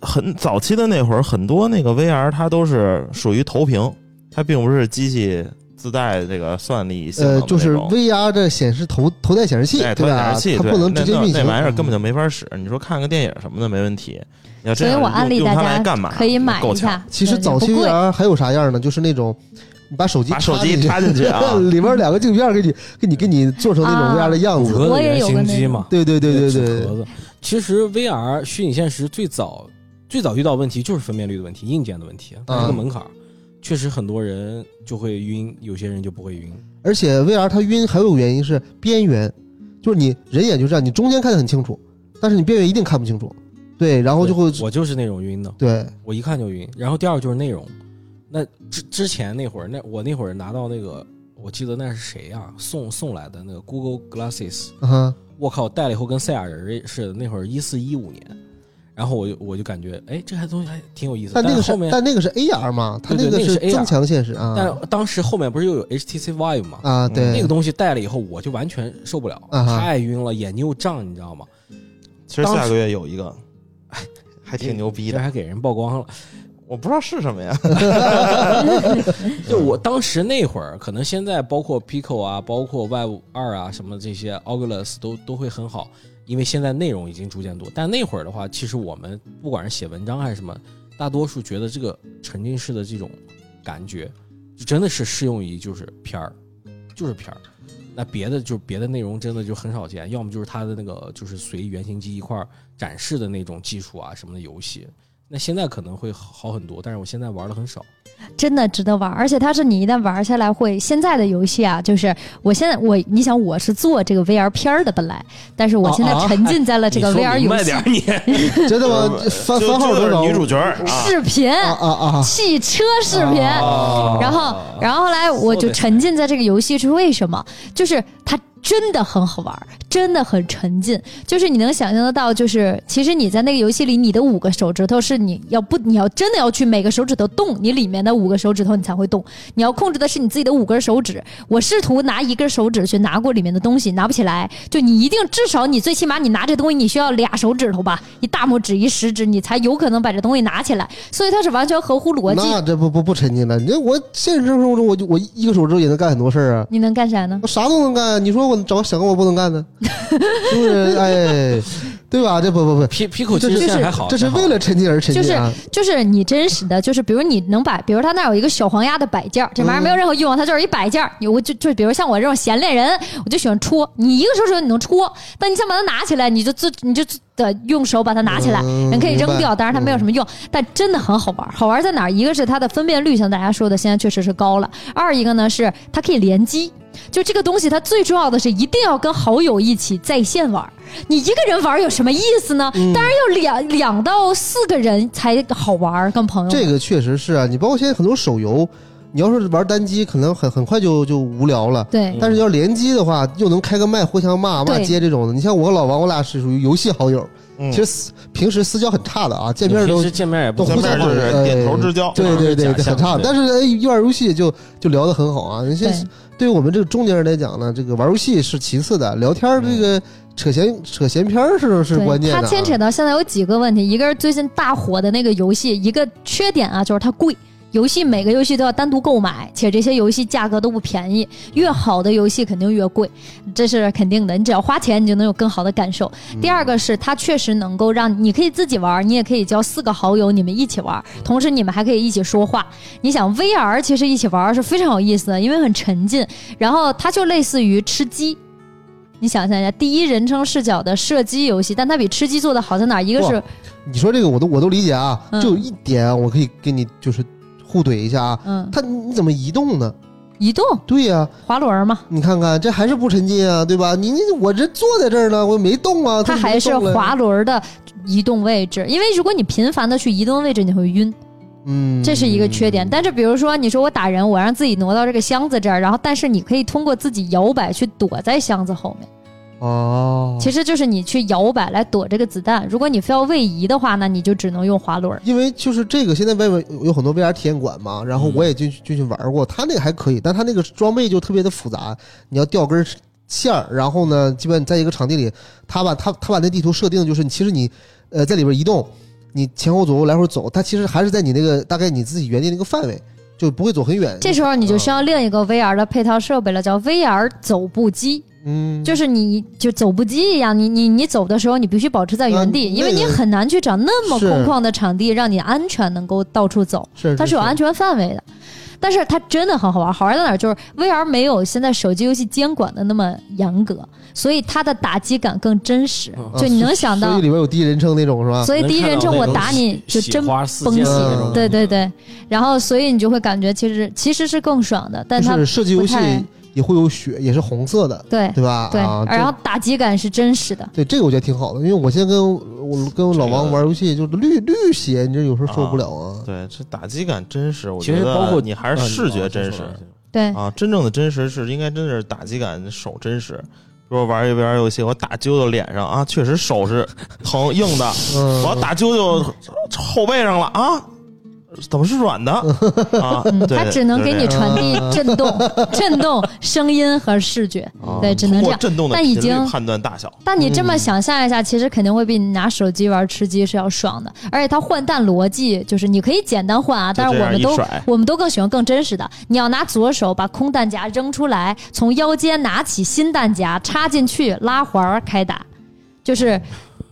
很早期的那会儿，很多那个 VR 它都是属于投屏，它并不是机器自带这个算力呃，就是 VR 的显示头头戴显示器，哎，头对吧？显示器，它不能直接运行，那那那玩意儿根本就就没法使。你说看个电影什么的没问题，你要这样所以我安利用大家用它来干嘛？可以买够呛一下。其实早期 VR 还有啥样呢？就是那种你把手机把手机插进去啊 *laughs* 里边两个镜片给你给你给你做成那种啊 VR 的样子。原型有个那种机嘛，对对对对对纸壳子。其实 VR 虚拟现实最早最早遇到问题就是分辨率的问题，硬件的问题，它是个门槛儿。确实很多人就会晕，有些人就不会晕。而且 VR 它晕还有个原因是边缘，就是你人眼就这样，你中间看得很清楚，但是你边缘一定看不清楚。对，然后就会我就是那种晕的，对我一看就晕。然后第二个就是内容，那之之前那会儿，那我那会儿拿到那个，我记得那是谁呀、送送来的那个 Google Glasses，我靠，戴了以后跟赛亚人似的。那会儿一四一五年，然后我就我就感觉，哎，这还东西还挺有意思。但那个是后面，但那个是 AR 嘛，它个对对那个是 AR 增强现实啊。但当时后面不是又有 HTC Vive 嘛？啊，对，那个东西戴了以后，我就完全受不了，啊太晕了，眼睛又胀，你知道吗？其实下个月有一个，*laughs* 还挺牛逼的，这还给人曝光了。我不知道是什么呀。*laughs* 就我当时那会儿，可能现在包括 Pico 啊，包括 Vive 二啊，什么这些 Oculus 都都会很好，因为现在内容已经逐渐多。但那会儿的话，其实我们不管是写文章还是什么，大多数觉得这个沉浸式的这种感觉，就真的是适用于就是片儿，就是片儿。那别的就别的内容真的就很少见，要么就是它的那个就是随原型机一块展示的那种技术啊什么的游戏。那现在可能会好很多，但是我现在玩的很少。真的值得玩，而且它是你一旦玩下来会，现在的游戏啊，就是我现在我你想我是做这个 VR 片儿的本来，但是我现在沉浸在了这个 VR 游戏明白点儿你。真的吗？番就番号多少？就是女主角啊，视频、啊啊啊！汽车视频。哦然后，然后后来我就沉浸在这个游戏是为什么？就是它真的很好玩，真的很沉浸。就是你能想象得到，就是其实你在那个游戏里，你的五个手指头是你要不你要真的要去每个手指头动，你里面的五个手指头你才会动。你要控制的是你自己的五根手指。我试图拿一根手指去拿过里面的东西，拿不起来。就你一定至少你最起码你拿这东西，你需要俩手指头吧，一大拇指一食指，你才有可能把这东西拿起来。所以它是完全合乎逻辑。那这不不不沉浸了。你这我现实生活中，我就我一个手指头也能干很多事儿啊，你能干啥呢？我啥都能干。你说我找想个我不能干的，*laughs* 是不是？哎，对吧？这不不不，P Pico 其这是实现在还好，这是为了沉浸而沉浸啊。就是你真实的，就是比如你能把，比如他那有一个小黄鸭的摆件，这玩意儿没有任何欲望，它就是一摆件。你我就就比如像我这种闲练人，我就喜欢戳。你一个手指头你能戳，但你想把它拿起来，你就自你就自的用手把它拿起来，嗯人可以扔掉，当然它没有什么用，但真的很好玩。好玩在哪儿？一个是它的分辨率，像大家说的，现在确实是高了；二一个呢是它可以联机。就这个东西，它最重要的是一定要跟好友一起在线玩。你一个人玩有什么意思呢？嗯当然要两两到四个人才好玩儿，跟朋友。这个确实是啊，你包括现在很多手游，你要是玩单机，可能很很快就就无聊了。对但是要联机的话，又能开个麦互相骂骂街这种的。你像我和老王，我俩是属于游戏好友，嗯其实平时私交很差的啊，见面都见面也不都互相就是点头之交，对对对，很差。但是哎一玩游戏就就聊得很好啊。你现对对于我们这个中年人来讲呢，这个玩游戏是其次的，聊天这个扯闲扯闲篇儿是是关键的啊。它牵扯到现在有几个问题，一个是最近大火的那个游戏，一个缺点啊就是它贵。游戏每个游戏都要单独购买，且这些游戏价格都不便宜，越好的游戏肯定越贵，这是肯定的。你只要花钱，你就能有更好的感受。第二个是它确实能够让你可以自己玩，你也可以交四个好友，你们一起玩，同时你们还可以一起说话。你想 VR 其实一起玩是非常有意思的，因为很沉浸，然后它就类似于吃鸡。你想象一下，第一人称视角的射击游戏，但它比吃鸡做的好在哪儿？一个是你说这个我都我都理解啊，嗯。就有一点啊我可以给你就是互怼一下啊，嗯。它你怎么移动呢？移动？对呀、滑轮嘛，你看看这还是不沉浸啊，对吧？你你我这坐在这儿呢，我没动啊，它还是滑轮的移动位置，因为如果你频繁的去移动位置，你会晕，嗯，这是一个缺点。但是比如说，你说我打人，我让自己挪到这个箱子这儿，然后但是你可以通过自己摇摆去躲在箱子后面，哦，其实就是你去摇摆来躲这个子弹。如果你非要位移的话，那你就只能用滑轮。因为就是这个，现在外面有很多 VR 体验馆嘛，然后我也进去进去玩过，它那个还可以，但它那个装备就特别的复杂，你要吊根线儿，然后呢，基本在一个场地里，他把他他把那地图设定就是，其实你呃在里边移动，你前后左右来回走，它其实还是在你那个大概你自己原地那个范围，就不会走很远。这时候你就需要另一个 VR 的配套设备了，叫 VR 走步机。嗯，就是你就走步机一样，你你你走的时候，你必须保持在原地，嗯因为你很难去找那么空旷的场地，让你安全能够到处走。是它是有安全范围的。但是它真的很好玩，好玩在哪儿？就是 VR 没有现在手机游戏监管的那么严格，所以它的打击感更真实。嗯就你能想到所以，里面有第一人称那种是吧？所以第一人称我打你就真崩血对对对。然后所以你就会感觉其实其实是更爽的，但它就是射击游戏不太也会有血，也是红色的，对对吧？对啊，，然后打击感是真实的。对这个我觉得挺好的，因为我现在跟我跟我老王玩游戏，就是绿绿血，你这有时候受不了啊。对，这打击感真实，我觉得实包括你还是视觉真实对，啊，真正的真实是应该真的是打击感手真实。比如我玩一 VR 游戏，我打啾啾脸上啊，确实手是疼硬的，嗯，我要打啾啾后背上了啊，怎么是软的啊？嗯，对它只能给你传递震动、*laughs* 震动、声音和视觉。啊对只能这样震动的但已经判断大小。但你这么嗯想象一下，其实肯定会比你拿手机玩吃鸡是要爽的。而且它换弹逻辑就是你可以简单换啊，但是我们都我们都更喜欢更真实的。你要拿左手把空弹夹扔出来，从腰间拿起新弹夹插进去，拉环儿开打，就是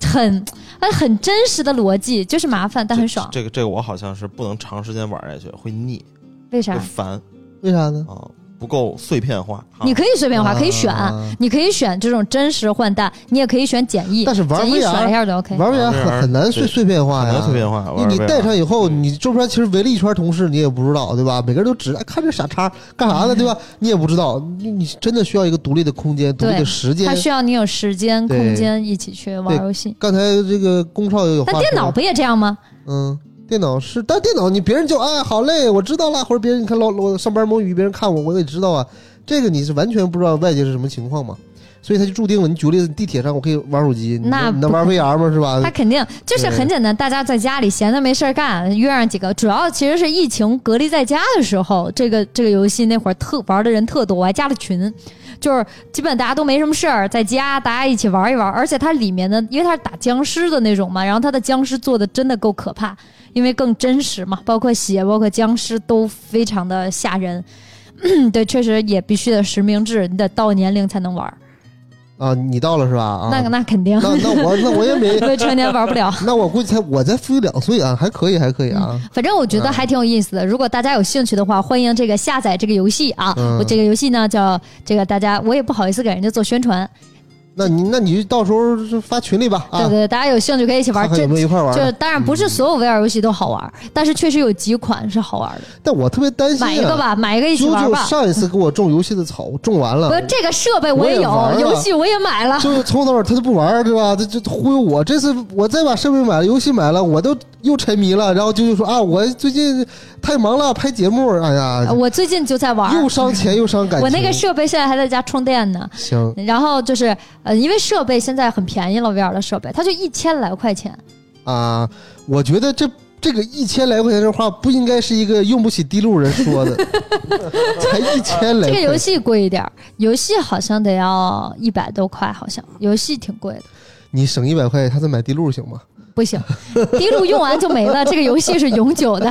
很呃很真实的逻辑，就是麻烦但很爽。这个这个我好像是不能长时间玩下去，会腻，为啥会？烦为啥呢？啊，不够碎片化。啊你可以碎片化，可以选啊，你可以选这种真实换弹，你也可以选简易，但是玩简易 VR 甩一下就 OK。玩 VR 很很难碎碎片化呀，很难碎片化你你戴上以后，你周边其实围了一圈同事，你也不知道，对吧？每个人都只哎看这傻叉干啥呢，对吧？*laughs* 你也不知道，你你真的需要一个独立的空间、独立的时间它。需要你有时间、空间一起去玩游戏。刚才这个龚少也有但电脑不也这样吗？嗯，电脑是，但电脑你别人就哎好累，我知道了，或者别人你看老我上班摸鱼，别人看我我也知道啊，这个你是完全不知道外界是什么情况嘛，所以他就注定了，你举个例子，地铁上我可以玩手机，你那能你能玩 VR 吗？是吧？*laughs* 他肯定就是很简单，大家在家里闲的没事儿干，约上几个，主要其实是疫情隔离在家的时候，这个这个游戏那会儿特玩的人特多，我还加了群。就是基本大家都没什么事儿，在家大家一起玩一玩，而且它里面的，因为它是打僵尸的那种嘛，然后它的僵尸做的真的够可怕，因为更真实嘛，包括血，包括僵尸都非常的吓人。*clears throat* 对，确实也必须得实名制，你得到年龄才能玩儿，啊，你到了是吧？啊，那个那肯定，那那我那我也没，*laughs* 未成年玩不了。*laughs* 那我估计才我才负两岁啊，还可以还可以啊。反正我觉得还挺有意思的。如果大家有兴趣的话，欢迎这个下载这个游戏啊。嗯我这个游戏呢叫这个大家，我也不好意思给人家做宣传。那你那你就到时候就发群里吧啊，对对，大家有兴趣可以一起玩。看看有没有这一块玩的。这当然不是所有 VR 游戏都好玩，但是确实有几款是好玩的。但我特别担心、啊，买一个吧，买一个一起啾啾玩吧。上一次给我种游戏的草，种完了不，，这个设备我也有，游戏我也买了。就是从头到尾他就不玩，对吧？他就忽悠我。这次我再把设备买了，游戏买了，我都又沉迷了。然后啾啾说啊，我最近太忙了，拍节目，哎呀，我最近就在玩。又伤钱又伤感情。我那个设备现在还在家充电呢。行然后就是呃，因为设备现在很便宜了，VR 的设备它就一千来块钱。啊，我觉得这。这个一千来块钱的话，不应该是一个用不起地路人说的，*laughs* 才一千来。这个游戏贵一点，游戏好像得要一百多块，好像游戏挺贵的。你省一百块，他再买地路行吗？不不行，滴露用完就没了。这个游戏是永久的，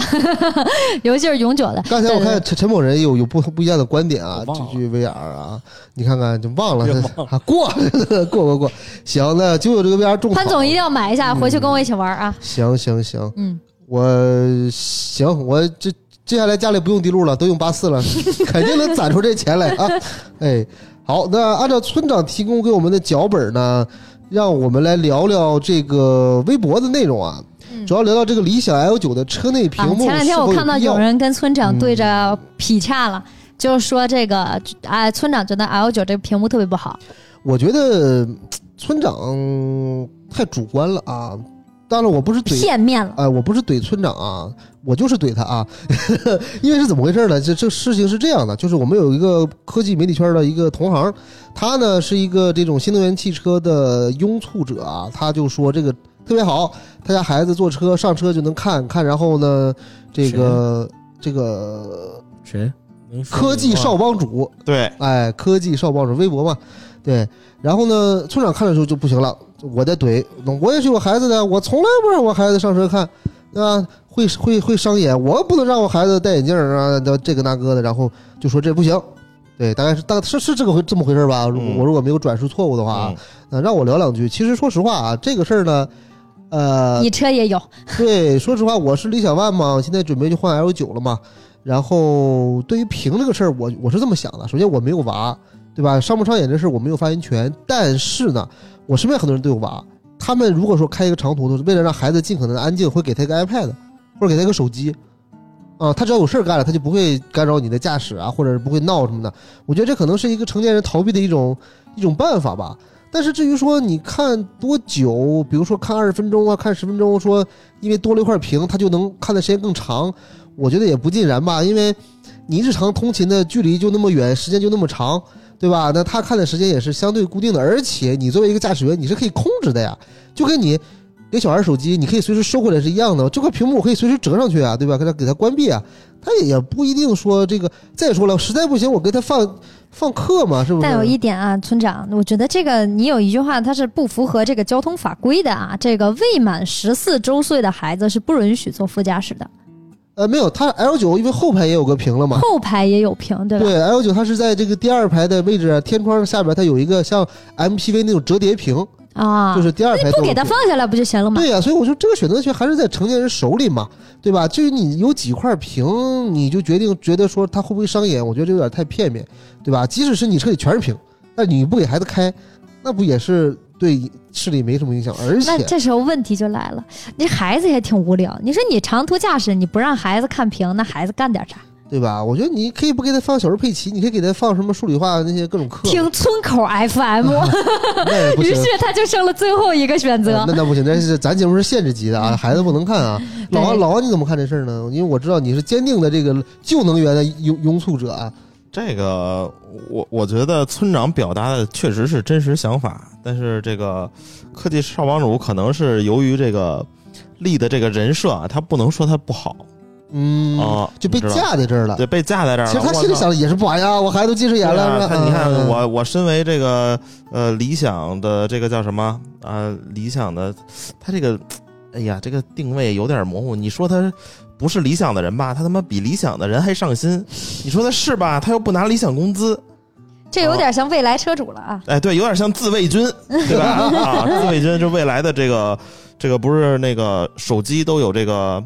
*laughs* 游戏是永久的。刚才我看陈陈某人有有不不一样的观点啊，这句 VR 啊，你看看就忘了过过过过，行，那就有这个 VR 种潘总一定要买一下，回去跟我一起玩啊。行行行，嗯，我行，我这接下来家里不用滴露了，都用八四了，*laughs* 肯定能攒出这钱来啊！*laughs* 哎，好，那按照村长提供给我们的脚本呢，让我们来聊聊这个微博的内容啊。嗯主要聊聊这个理想 L 九的车内屏啊，幕、前两天我看到有人跟村长对着嗯劈叉了，就是说这个，哎，村长觉得 L 九这个屏幕特别不好。我觉得村长太主观了啊！当然，我不是怼片面了。哎，我不是怼村长啊，我就是怼他啊，*laughs* 因为是怎么回事呢？这这事情是这样的，就是我们有一个科技媒体圈的一个同行，他呢是一个这种新能源汽车的拥簇者啊，他就说这个特别好，他家孩子坐车上车就能看看，然后呢，这个这个谁？科技少帮主，对，哎，科技少帮主微博嘛，对。然后呢，村长看的时候就不行了，我在怼，我也是有孩子的，我从来不让我孩子上车看，对吧？会会会伤眼，我不能让我孩子戴眼镜啊，这个那个的，然后就说这不行。对，大概是大是是这个回这么回事吧？如果嗯我如果没有转述错误的话，嗯那让我聊两句。其实说实话啊，这个事儿呢，呃，你车也有，对，说实话，我是理想 ONE 嘛，现在准备去换 L 九了嘛。然后对于屏这个事儿，我我是这么想的。首先我没有娃，对吧？伤不伤眼这事儿我没有发言权。但是呢，我身边很多人都有娃，他们如果说开一个长途的，为了让孩子尽可能的安静，会给他一个 iPad，或者给他一个手机。啊，他只要有事儿干了，他就不会干扰你的驾驶啊，或者是不会闹什么的。我觉得这可能是一个成年人逃避的一种一种办法吧。但是至于说你看多久，比如说看二十分钟啊，看十分钟，说因为多了一块屏，它就能看的时间更长，我觉得也不尽然吧。因为你日常通勤的距离就那么远，时间就那么长，对吧？那他看的时间也是相对固定的，而且你作为一个驾驶员，你是可以控制的呀，就跟你给小孩手机，你可以随时收回来是一样的。这块屏幕我可以随时折上去啊，对吧？给他给他关闭啊，他也不一定说这个。再说了，实在不行我给他放放课嘛，是不是？但有一点啊，村长，我觉得这个你有一句话，它是不符合这个交通法规的啊。这个未满十四周岁的孩子是不允许坐副驾驶的，呃没有，它 L 九因为后排也有个屏了嘛。后排也有屏，对吧？对，L 九它是在这个第二排的位置，天窗下边它有一个像 MPV 那种折叠屏，啊，就是第二排那不给他都有屏放下来不就行了吗？对呀、所以我说这个选择权还是在成年人手里嘛，对吧？至于你有几块屏，你就决定觉得说它会不会伤眼，我觉得这有点太片面，对吧？即使是你车里全是屏，那你不给孩子开，那不也是对视力没什么影响？而那且，这时候问题就来了，你孩子也挺无聊。你说你长途驾驶，你不让孩子看屏，那孩子干点啥？对吧？我觉得你可以不给他放小猪佩奇，你可以给他放什么数理化那些各种课，听村口 FM，*laughs* 于是。他就剩了最后一个选择那。那不行，那是咱节目是限制级的啊，孩子不能看啊。老王，老王你怎么看这事儿呢？因为我知道你是坚定的这个旧能源的拥拥簇者啊。这个我我觉得村长表达的确实是真实想法，但是这个科技少帮主可能是由于这个立的这个人设啊，他不能说他不好嗯，啊，就被架在这儿了。对被架在这儿了。其实他心里想的也是不好呀，我孩子都近视眼了。你看嗯我我身为这个呃理想的这个叫什么啊、理想的他这个哎呀这个定位有点模糊。你说他不是理想的人吧？他他妈比理想的人还上心。你说他是吧？他又不拿理想工资。这有点像未来车主了啊！哎，对，有点像自卫军，*laughs* 对吧？啊，自卫军就未来的这个这个不是那个手机都有这个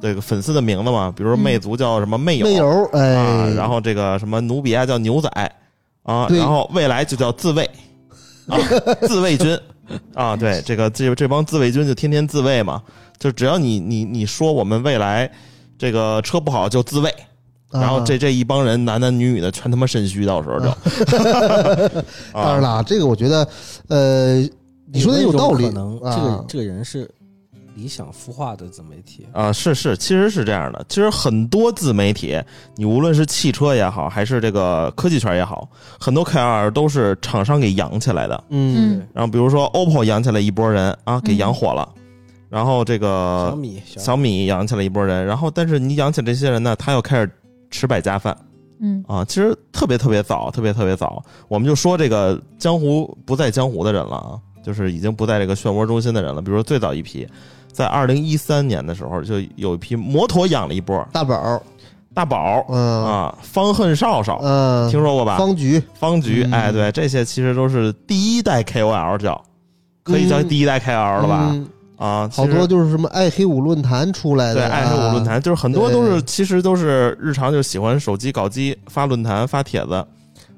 这个粉丝的名字嘛？比如说嗯魅族叫什么魅友，哎，啊，然后这个什么努比亚叫牛仔啊，然后未来就叫自卫啊，自卫军啊，对，这个这这帮自卫军就天天自卫嘛，就只要你你你说我们未来这个车不好就自卫。然后这啊这一帮人男男女女的全他妈肾虚，到时候就，*laughs* 当然啊，了，这个我觉得，呃，你说的有道理可能这啊个。这个人是理想孵化的自媒体，啊，是是，其实是这样的。其实很多自媒体，你无论是汽车也好，还是这个科技圈也好，很多 KOL 都是厂商给养起来的。嗯，然后比如说 OPPO 养起来一波人啊，给养火了。然后这个小米小米。养起来一波人，然后但是你养起这些人呢，他又开始吃百家饭。嗯。啊。其实特别特别早，特别特别早，我们就说这个江湖不在江湖的人了啊，就是已经不在这个漩涡中心的人了。比如说最早一批，在二零一三年的时候，就有一批摩托养了一波。大宝，大宝嗯。啊，方恨少少，嗯，听说过吧？方局，方局，嗯。哎，对，这些其实都是第一代 KOL 叫，可以叫嗯。第一代 KOL 了吧？嗯啊，好多就是什么爱黑五论坛出来的，对，爱黑五论坛就是很多都是其实都是日常就喜欢手机搞机发论坛发帖子，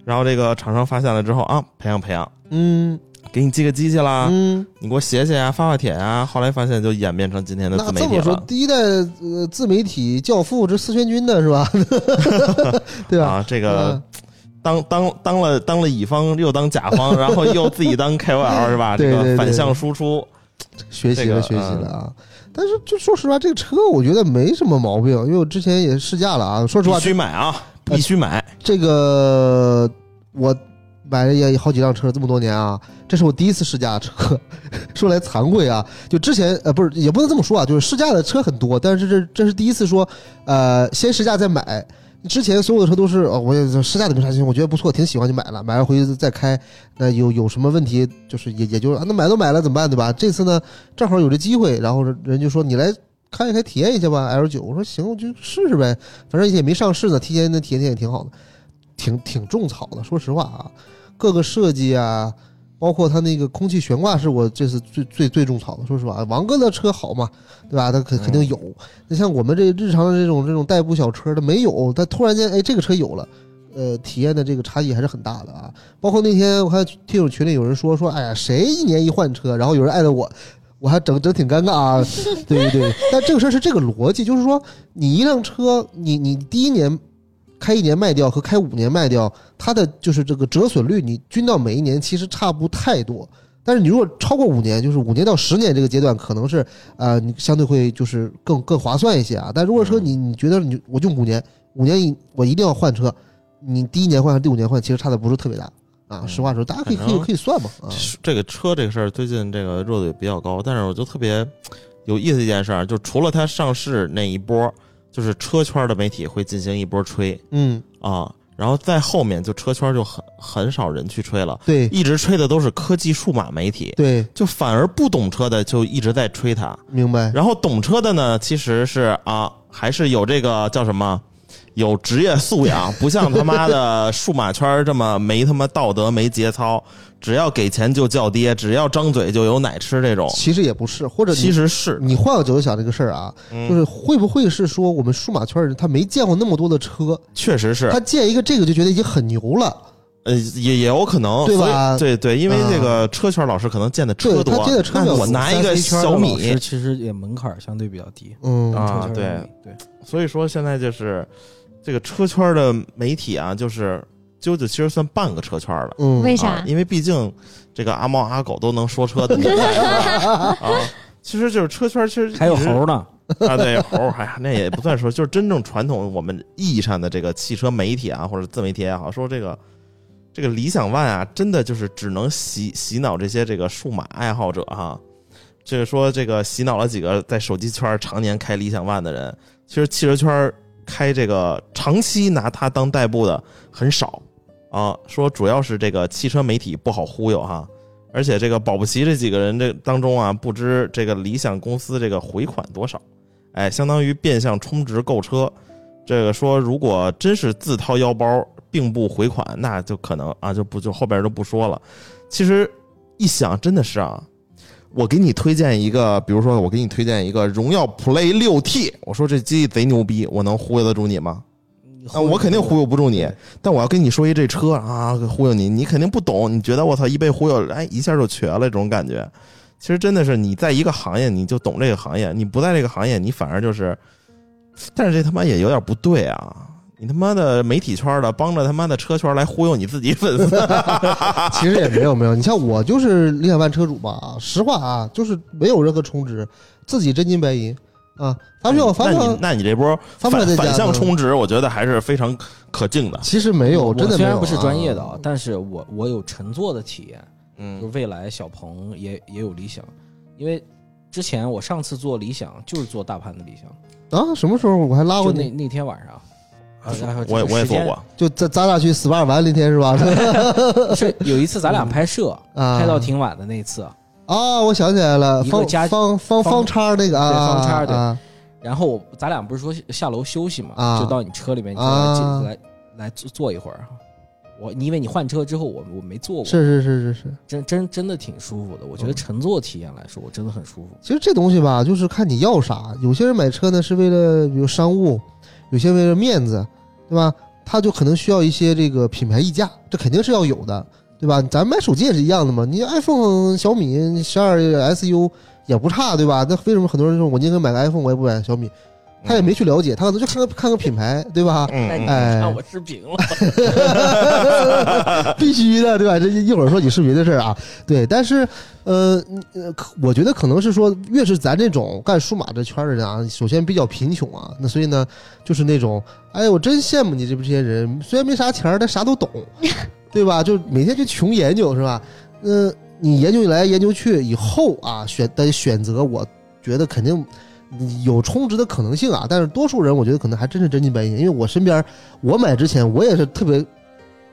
然后这个厂商发现了之后啊，培养培养，嗯给你寄个机器啦，嗯，你给我写写啊，发发帖啊，后来发现就演变成今天的自媒这么说，第一代呃自媒体教父这四千军的是吧？*laughs* 对吧？啊，这个嗯当当当了当了乙方又当甲方，然后又自己当 KOL 是吧？*laughs* 这对对对个反向输出，*tsk* 学习了学习了啊！但是就说实话，这个车我觉得没什么毛病，因为我之前也试驾了啊。说实话必，须买啊，必须买。这个我买了也好几辆车，这么多年啊，这是我第一次试驾车。*laughs* 说来惭愧啊，就之前呃不是也不能这么说啊，就是试驾的车很多，但是这这是第一次说呃先试驾再买。之前所有的车都是哦，我也试驾的没啥心，我觉得不错，挺喜欢就买了，买了回去再开。那有有什么问题，就是也也就，那买都买了怎么办，对吧？这次呢，正好有这机会，然后人就说你来开一开，体验一下吧，L 九。我说行，我就试试呗，反正也没上市呢，提前的体验体验也挺好的，挺挺种草的。说实话啊，各个设计啊，包括它那个空气悬挂是我这次最最最种草的。说实话，王哥的车好嘛，对吧？他肯肯定有。那像我们这日常的这种这种代步小车的没有，他突然间哎这个车有了。呃，体验的这个差异还是很大的啊！包括那天我看听友群里有人说说，哎呀，谁一年一换车，然后有人艾特我，我还整整挺尴尬啊。*laughs* 对对对，但这个事儿是这个逻辑，就是说你一辆车，你你第一年开一年卖掉和开五年卖掉，它的就是这个折损率，你均到每一年其实差不太多。但是你如果超过五年，就是五年到十年这个阶段，可能是呃你相对会就是更更划算一些啊。但如果说你你觉得你我就五年，五年一我一定要换车，你第一年换和第五年换其实差的不是特别大啊。嗯实话说，大家可以可以可以算嘛啊。这个车这个事儿，最近这个热度也比较高，但是我就特别有意思一件事儿，就除了它上市那一波，就是车圈的媒体会进行一波吹嗯，啊，然后在后面就车圈就很很少人去吹了，对一直吹的都是科技数码媒体，对，就反而不懂车的就一直在吹它，明白。然后懂车的呢，其实是啊，还是有这个叫什么？有职业素养，不像他妈的数码圈这么没他妈道德、没节操，只要给钱就叫爹，只要张嘴就有奶吃这种。其实也不是，或者你其实是，你换个角度想这个事儿啊，嗯。就是会不会是说我们数码圈人他没见过那么多的车，确实是。他，见一个这个就觉得已经很牛了，呃，也也有可能，对吧？对对，因为这个车圈老师可能见的车对多，他见的车我拿一个 3C 圈的小米，其实也门槛相对比较低嗯。啊对对，所以说现在就是这个车圈的媒体啊，就是啾啾其实算半个车圈了。嗯，为啥啊？因为毕竟这个阿猫阿狗都能说车的年代 *laughs* 啊，其实就是车圈，其实还有猴呢，啊，对猴，哎呀，那也不算说，就是真正传统我们意义上的这个汽车媒体啊，或者自媒体也好，说这个这个理想 ONE 啊，真的就是只能洗洗脑这些这个数码爱好者哈。这个说，这个洗脑了几个在手机圈常年开理想 ONE 的人，其实汽车圈开这个长期拿它当代步的很少啊。说主要是这个汽车媒体不好忽悠哈。而且这个保不齐这几个人这当中啊，不知这个理想公司这个回款多少，哎，相当于变相充值购车。这个说如果真是自掏腰包并不回款，那就可能啊就不就后边就不说了。其实一想真的是啊，我给你推荐一个，比如说我给你推荐一个荣耀 Play 六 T，我说这机器贼牛逼，我能忽悠得住你吗？啊，我肯定忽悠不住你，但我要跟你说一这车啊，忽悠你，你肯定不懂，你觉得我操一被忽悠，哎，一下就瘸了这种感觉。其实真的是你在一个行业，你就懂这个行业；你不在这个行业，你反而就是，但是这他妈也有点不对啊！你他妈的媒体圈的帮着他妈的车圈来忽悠你自己粉丝，*laughs* 其实也没有没有，你像我就是理想 ONE 车主吧，实话啊，就是没有任何充值，自己真金白银啊，发票发票那你那你这波发不了反反向充值，我觉得还是非常可敬的。其实没有，我真的没有、啊。虽然不是专业的啊，但是我我有乘坐的体验，就嗯就未来小鹏也也有理想，因为之前我上次坐理想就是坐大盘的理想，啊，什么时候我还拉过你？那那天晚上，我也我也这个时间做过，就咱咱俩去 SPA 玩那天是吧？*laughs* 是有一次咱俩拍摄，啊，拍到挺晚的那次，啊，我想起来了，方方方方方叉那个啊，对方叉对啊然后我咱俩不是说下楼休息嘛，啊就到你车里面，你说啊来进来来坐坐一会儿。我你以为你换车之后，我我没坐过，是是是是是。真真真的挺舒服的。我觉得嗯乘坐体验来说，我真的很舒服。其实这东西吧，就是看你要啥。有些人买车呢是为了比如商务，有些为了面子，对吧？他就可能需要一些这个品牌溢价，这肯定是要有的，对吧？咱买手机也是一样的嘛。你 iPhone、小米十二 SU 也不差，对吧？那为什么很多人说我宁可买个 iPhone，我也不买小米？他也没去了解，他可能就看个看个品牌，对吧？嗯，那你嗯哎看我视频了，*laughs* *laughs* 必须的，对吧？这一会儿说你视频的事儿啊，对。但是，呃，呃，可我觉得可能是说，越是咱这种干数码这圈的人啊，首先比较贫穷啊，那所以呢，就是那种，哎，我真羡慕你这这些人，虽然没啥钱儿，但啥都懂，*laughs* 对吧？就每天就穷研究，是吧？嗯、你研究来研究去以后啊，选的选择，我觉得肯定。有充值的可能性啊，但是多数人我觉得可能还真是真金白银，因为我身边我买之前我也是特别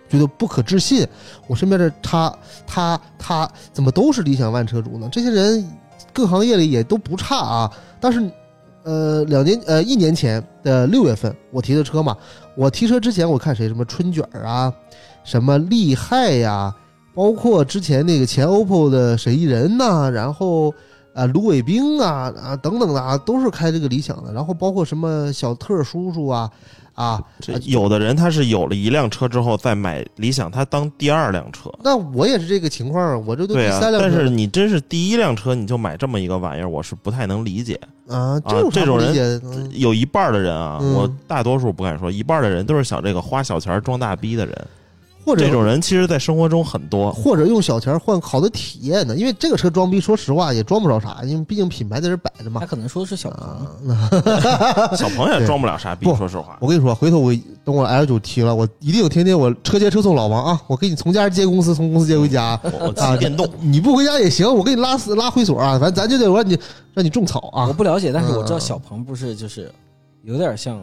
觉得不可置信，我身边的他他他怎么都是理想 ONE 车主呢？这些人各行业里也都不差啊。但是，呃，两年呃一年前的六月份我提的车嘛，我提车之前我看谁什么春卷啊，什么厉害呀、包括之前那个前 OPPO 的沈一人呐、然后。啊，卢伟冰啊啊等等的啊，都是开这个理想的，然后包括什么小特叔叔啊啊，这有的人他是有了一辆车之后再买理想，他当第二辆车。那我也是这个情况啊，我这都第三辆车了。但是你真是第一辆车你就买这么一个玩意儿，我是不太能理解。啊，这种人有一半的人啊，嗯我大多数不敢说，一半的人都是想这个花小钱装大逼的人。或者这种人其实，在生活中很多。或者用小钱换好的体验呢？因为这个车装逼，说实话也装不着啥，因为毕竟品牌在这摆着嘛他。可能说的是小鹏啊，*laughs* 小鹏也装不了啥逼不，说实话。我跟你说，回头我等我 L 九提了，我一定天天我车接车送老王啊，我给你从家接公司，从公司接回家。我我啊骑电动，你不回家也行，我给你拉死拉会所啊，反正咱就得让你让你种草啊我。不了解，但是我知道嗯小鹏不是就是有点像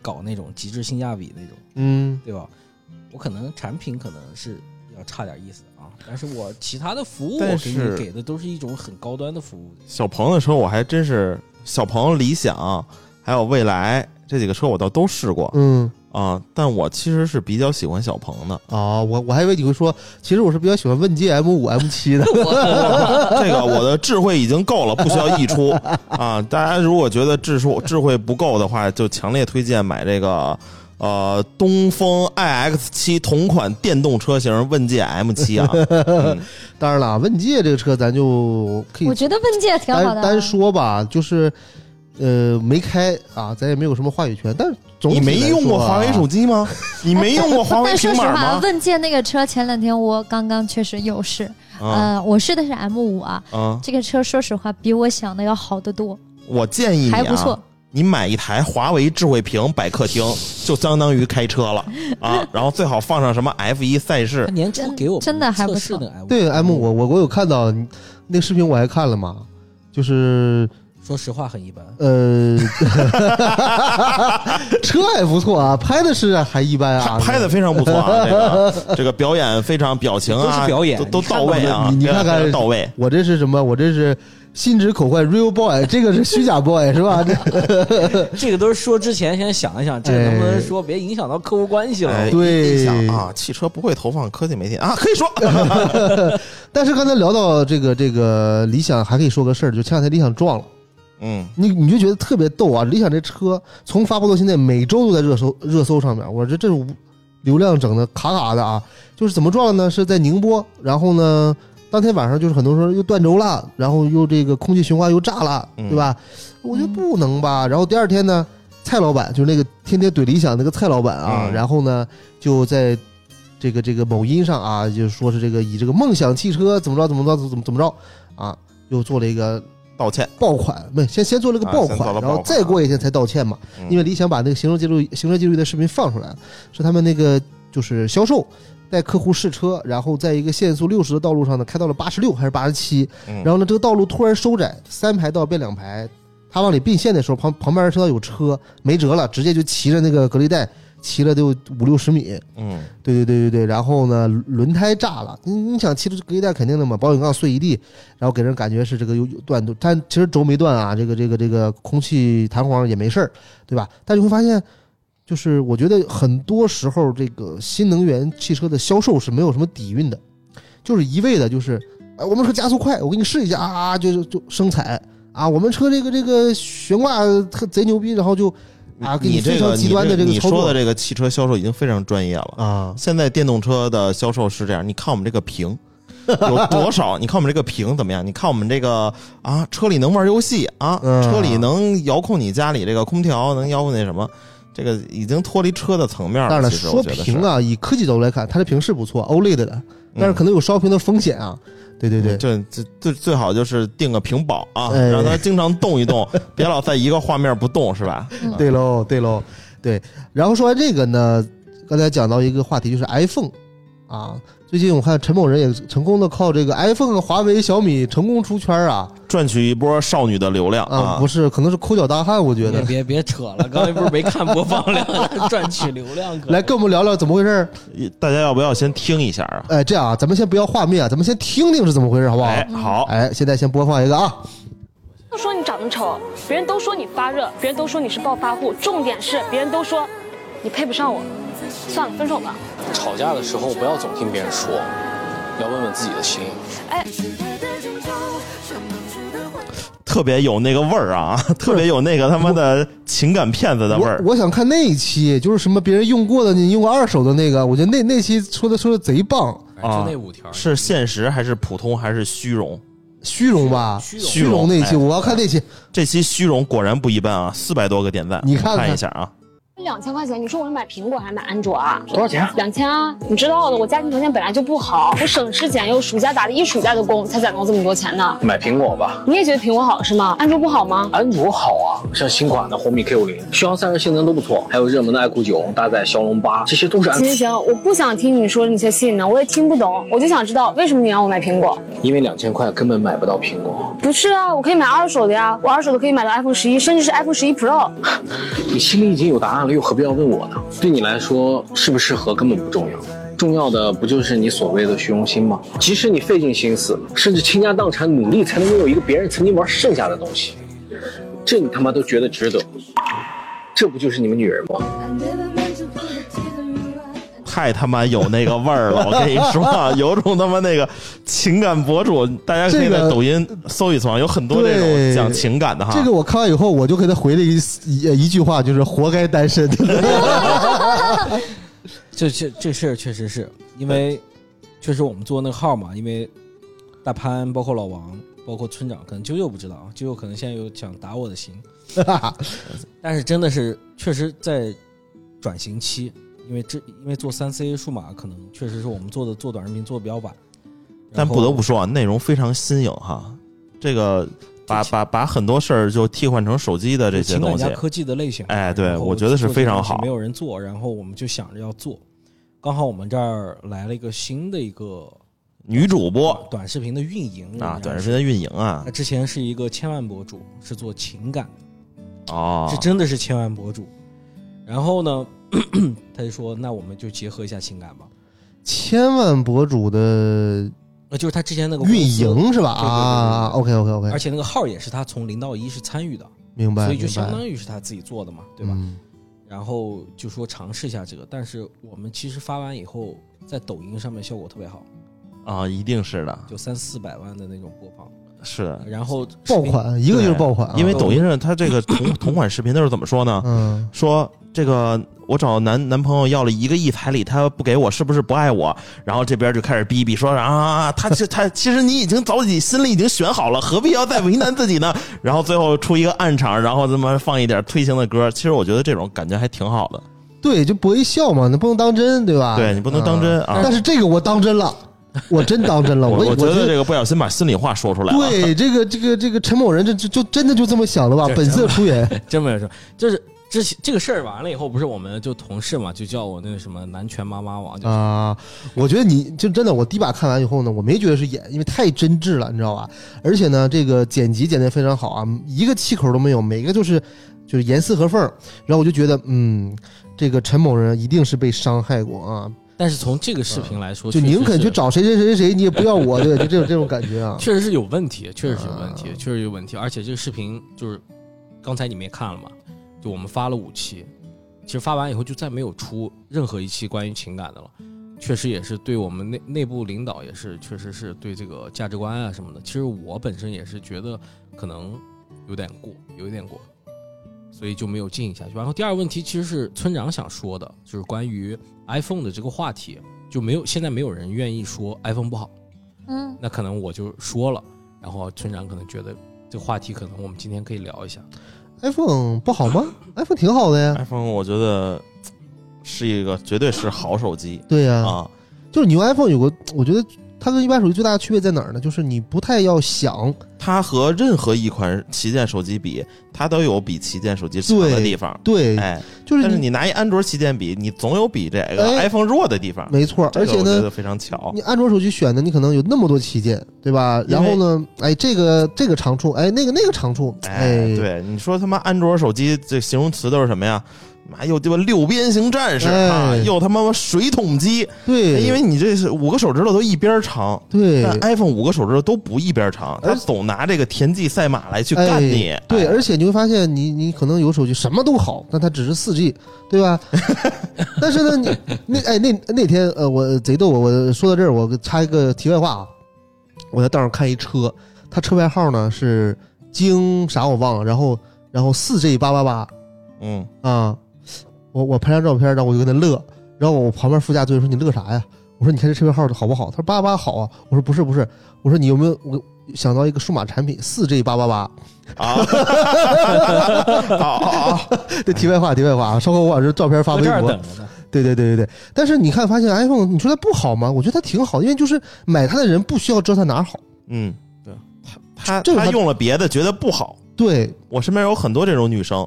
搞那种极致性价比那种，嗯，对吧？我可能产品可能是要差点意思啊，但是我其他的服务但我给你是给的都是一种很高端的服务。小鹏的车我还真是，小鹏、理想还有蔚来这几个车我倒都试过嗯啊，但我其实是比较喜欢小鹏的。啊，我我还以为你会说，其实我是比较喜欢问界 M 五 M 七的。*laughs* 这个我的智慧已经够了，不需要溢出啊！大家如果觉得智数智慧不够的话，就强烈推荐买这个呃东风 iX 七同款电动车型问界 M 七啊。*laughs* 嗯当然了，问界这个车咱就可以我觉得问界挺好的啊。单单说吧，就是呃没开啊，咱也没有什么话语权。但是总体你没用过华为手机吗？*laughs* 你没用过华为但说平板 *laughs* 实话，吗？问界那个车前两天我刚刚确实有试，啊呃，我试的是 M 五啊，啊！这个车说实话比我想的要好得多，我建议你还不错啊，。你买一台华为智慧屏摆客厅，就相当于开车了啊！*laughs* 然后最好放上什么 F 一赛事，年初真给我们真的还不错测试的 M，对 M 我，我我有看到你那个视频，我还看了嘛，就是说实话很一般。呃，*laughs* 车还不错啊，拍的是还一般啊，拍的非常不错啊！这个这个表演非常，表情啊都是表演都都到位啊！你你看看到位。我这是什么？我这是心直口快 real boy，这个是虚假 boy 是吧？这 *laughs* 这个都是说之前先想一想，这个能不能说，别影响到客户关系了。哎，对一想啊，汽车不会投放科技媒体啊，可以说 *laughs* 但是刚才聊到这个这个理想，还可以说个事儿，就前两天理想撞了。嗯，你你就觉得特别逗啊！理想这车从发布到现在，每周都在热搜热搜上面，我这这种流量整的卡卡的啊！就是怎么撞的呢？是在宁波，然后呢，当天晚上就是很多人说又断轴了，然后又这个空气循环又炸了，嗯对吧？我觉得不能吧。然后第二天呢，蔡老板就是那个天天怼理想那个蔡老板啊，嗯然后呢就在这个这个某音上啊，就说是这个以这个梦想汽车怎么着怎么着怎么怎么着啊，又做了一个道歉，爆款，没先先做了个啊爆款，先做了爆款然后再过一天才道歉嘛。嗯。因为李想把那个行车记录行车记录仪的视频放出来，是他们那个就是销售带客户试车，然后在一个限速六十的道路上呢开到了八十六还是八十七，嗯。然后呢这个道路突然收窄，三排道变两排，他往里并线的时候，旁旁边车道有车没辙了，直接就骑着那个隔离带骑了得有五六十米，嗯，对对对对对，然后呢，轮胎炸了，你你想骑着隔一代肯定的嘛，保险杠碎一地，然后给人感觉是这个有有断度，但其实轴没断啊，这个这个这个空气弹簧也没事儿，对吧？但你会发现，就是我觉得很多时候这个新能源汽车的销售是没有什么底蕴的，就是一味的就是，哎，我们车加速快，我给你试一下啊，就就就生踩啊，我们车这个这个悬挂特贼牛逼，然后就啊给你这个非常极端的这你个操作说的这个汽车销售已经非常专业了。啊，现在电动车的销售是这样，你看我们这个屏有多少？你看我们这个屏怎么样？你看我们这个啊，车里能玩游戏啊，嗯车里能遥控你家里这个空调，能遥控那什么，这个已经脱离车的层面了。当然了，其实说屏，啊，以科技角度来看，它的屏是不错，OLED 的，但是可能有烧屏的风险啊。对对对，这这最最好就是定个屏保啊，哎让它经常动一动，*laughs* 别老在一个画面不动，是吧？嗯对喽，对喽，对。然后说完这个呢，刚才讲到一个话题，就是 iPhone 啊。最近我看陈某人也成功的靠这个 iPhone、华为、小米成功出圈啊赚取一波少女的流量啊！不是，可能是抠脚大汉，我觉得。别别别扯了，刚才不是没看播放量，*laughs* 赚取流量来跟我们聊聊怎么回事儿？大家要不要先听一下啊？哎，这样啊，咱们先不要画面啊，咱们先听听是怎么回事，好不好？哎，好，哎，现在先播放一个啊。都说你长得丑，别人都说你发热，别人都说你是暴发户，重点是别人都说你配不上我。算了，分手吧。吵架的时候不要总听别人说，要问问自己的心。哎，特别有那个味儿啊，*laughs* 特别有那个他妈的情感骗子的味儿我。想看那一期，就是什么别人用过的，你用过二手的那个，我觉得那那期说的说的贼棒，就那五条是现实还是普通还是虚荣？虚荣吧，虚荣虚荣那期，哎我要看那期。这期虚荣果然不一般啊，四百多个点赞，你看一下啊。两千块钱，你说我是买苹果还是买安卓啊？多少钱？两千啊！你知道的，我家庭条件本来就不好，我省吃俭用，暑假打了一暑假的工，才攒到这么多钱呢。买苹果吧，你也觉得苹果好是吗？安卓不好吗？安卓好啊，像新款的红米 K 5 0续航散热性能都不错，还有热门的 iQOO 9搭载骁龙八，这些都是安行行行，我不想听你说那些性能，我也听不懂，我就想知道为什么你让我买苹果？因为两千块根本买不到苹果。不是啊，我可以买二手的呀，我二手的可以买到 iPhone 十一，甚至是 iPhone 十一 Pro。*laughs* 你心里已经有答案了，又何必要问我呢？对你来说，适不适合根本不重要，重要的不就是你所谓的虚荣心吗？即使你费尽心思，甚至倾家荡产，努力才能拥有一个别人曾经玩剩下的东西，这你他妈都觉得值得？这不就是你们女人吗？太他妈有那个味儿了！*laughs* 我跟你说啊，*laughs* 有种他妈那个情感博主，大家可以在抖音搜一搜啊，有很多这种讲情感的哈。这个我看完以后，我就给他回了一一一句话，就是活该单身。*laughs* 这这这事儿确实是因为，确实我们做那个号嘛，因为大潘包括老王包括村长，可能啾啾不知道啊，啾啾可能现在有想打我的心，但是真的是确实在转型期，因为这因为做三 C 数码可能确实是我们做的做短视频做的比较晚，但不得不说啊，内容非常新颖哈。这个把把把很多事儿就替换成手机的这些东西科技的类型，哎对我觉得是非常好没有人做，然后我们就想着要做，刚好我们这儿来了一个新的一个女主播短视频的运营啊，短视频。的运营啊她，之前是一个千万博主，是做情感的，哦，这真的是千万博主。然后呢，*clears throat* 他就说：“那我们就结合一下情感吧。千万博主的呃，就是他之前那个运营是吧？啊，OK OK OK，而且那个号也是他从零到一是参与的，明白，所以就相当于是他自己做的嘛，对吧？嗯然后就说尝试一下这个，但是我们其实发完以后，在抖音上面效果特别好，啊，一定是的，就三四百万的那种播放。是的，然后爆款，一个就是爆款啊，因为抖音上它这个同 *clears throat* 同款视频都是怎么说呢？嗯，说这个我找男男朋友要了一个亿彩礼，他不给我，是不是不爱我？然后这边就开始逼逼说啊，他其他其实你已经早已心里已经选好了，何必要再为难自己呢？然后最后出一个暗场，然后这么放一点推行的歌，其实我觉得这种感觉还挺好的。对，就博一笑嘛，你不能当真，对吧？对你不能当真啊但是这个我当真了，我真当真了，我我我觉得这个个不小心把心里话说出来了。对这个这个这个陈某人，这就就真的就这么想的吧？本色出演，*laughs* 真没有说，就是之前这个事儿完了以后，不是我们就同事嘛，就叫我那个什么男权妈妈王，就啊，我觉得你就真的，我第一把看完以后呢，我没觉得是演，因为太真挚了，你知道吧？而且呢，这个剪辑剪得非常好啊，一个气口都没有，每个就是就是严丝合缝。然后我就觉得，嗯，这个陈某人一定是被伤害过啊，但是从这个视频来说，就宁肯去找谁谁谁谁谁，你也不要我，对，就这种这种感觉啊。*laughs* 确实是有问题，确实是有问题，啊确实有问题。而且这个视频就是刚才你们也看了嘛，就我们发了五期，其实发完以后就再没有出任何一期关于情感的了。确实也是对我们内内部领导也是，确实是对这个价值观啊什么的。其实我本身也是觉得可能有点过，有一点过，所以就没有进行下去。然后第二个问题其实是村长想说的，就是关于 iPhone 的这个话题，就没有现在没有人愿意说 iPhone 不好。嗯，那可能我就说了，然后村长可能觉得这个话题可能我们今天可以聊一下。iPhone 不好吗？*laughs* iPhone 挺好的呀。iPhone 我觉得是一个绝对是好手机对呀、啊，就是你用 iPhone 有个，我觉得它跟一般手机最大的区别在哪儿呢？就是你不太要想，它和任何一款旗舰手机比，它都有比旗舰手机强的地方。对，哎，就是你但是你拿一安卓旗舰比，你总有比这个哎 iPhone 弱的地方。没错，而且呢非常巧你。安卓手机选的你可能有那么多旗舰，对吧？然后呢，哎，这个这个长处，哎，那个那个长处，哎，对，你说他妈安卓手机这形容词都是什么呀？妈又鸡巴六边形战士啊，哎又他妈水桶机，对，因为你这是五个手指头都一边长，对但 iPhone 五个手指头都不一边长，他总拿这个田忌赛马来去干你。哎对，哎而且你会发现你，你可能有手机什么都好，但它只是四 G，对吧？*laughs* 但是呢，你那哎那那天呃，我贼逗，我我说到这儿，我插一个题外话啊，我在道上看一车，它车牌号呢是京啥我忘了，然后然后四 G 八八八嗯，啊，我我拍张照片，然后我就跟他乐，然后我旁边副驾座说你乐啥呀？我说你看这车牌号好不好？他说八八八好啊。我说不是不是，我说你有没有我想到一个数码产品四 G 八八八？*laughs* 啊，好好好，这题外话，题外话啊，稍后我把这照片发微博对对对对对，但是你看，发现 iPhone，你说它不好吗？我觉得它挺好，因为就是买它的人不需要知道它哪儿好。嗯，对他他用了别的觉得不好，对，我身边有很多这种女生。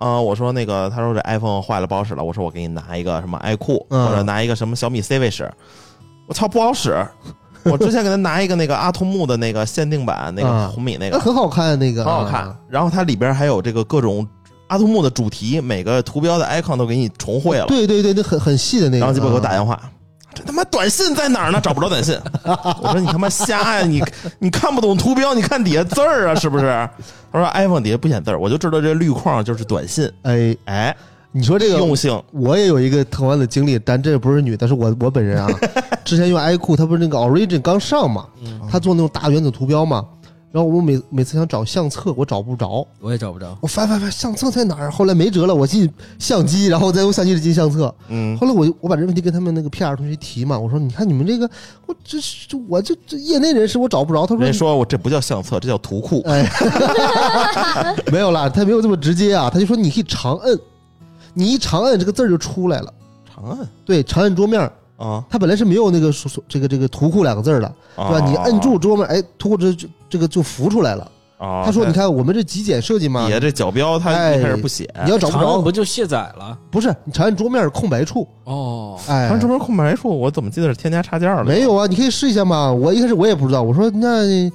啊、我说那个，他说这 iPhone 坏了不好使了，我说我给你拿一个什么爱酷，嗯或者拿一个什么小米 C 位使，我操不好使。我之前给他拿一个那个阿童木的那个限定版，那个啊红米那个，那很好看那个，很好看啊。。然后它里边还有这个各种阿童木的主题，每个图标的 icon 都给你重绘了。对对对，那很很细的那个。然后鸡巴给我打啊电话，这他妈短信在哪儿呢？找不着短信。我说你他妈瞎呀！你你看不懂图标，你看底下字儿啊，是不是？他说 iPhone 底下不显字儿，我就知道这绿框就是短信。哎，哎，你说这个用性我也有一个同样的经历，但这不是女，但是我我本人啊，*laughs* 之前用 iQOO，它不是那个 Origin 刚上嘛，嗯它做那种大原子图标嘛，然后我每每次想找相册，我找不着，我也找不着。我翻翻翻相册在哪儿？后来没辙了，我进相机，然后再用相机里进相册。嗯，后来我我把这问题跟他们那个 PR 同学提嘛，我说你看你们这个，我这是我这这业内人士我找不着。他说人家说我这不叫相册，这叫图库。哎，*laughs* 没有啦，他没有这么直接啊，他就说你可以长摁，你一长摁这个字儿就出来了。长按对，长摁桌面儿，啊，它本来是没有那个说说这个这个图库两个字儿的，对吧？你摁住桌面，哎，图库这这这个就浮出来了。啊，他说你看我们这极简设计嘛底，下这角标他哎一开始不写，你要找不着长按不，就卸载了？不是你长按桌面儿空白处，哦，哎，长按桌面空白处，我怎么记得是添加插件了？没有啊，你可以试一下嘛。我一开始我也不知道，我说那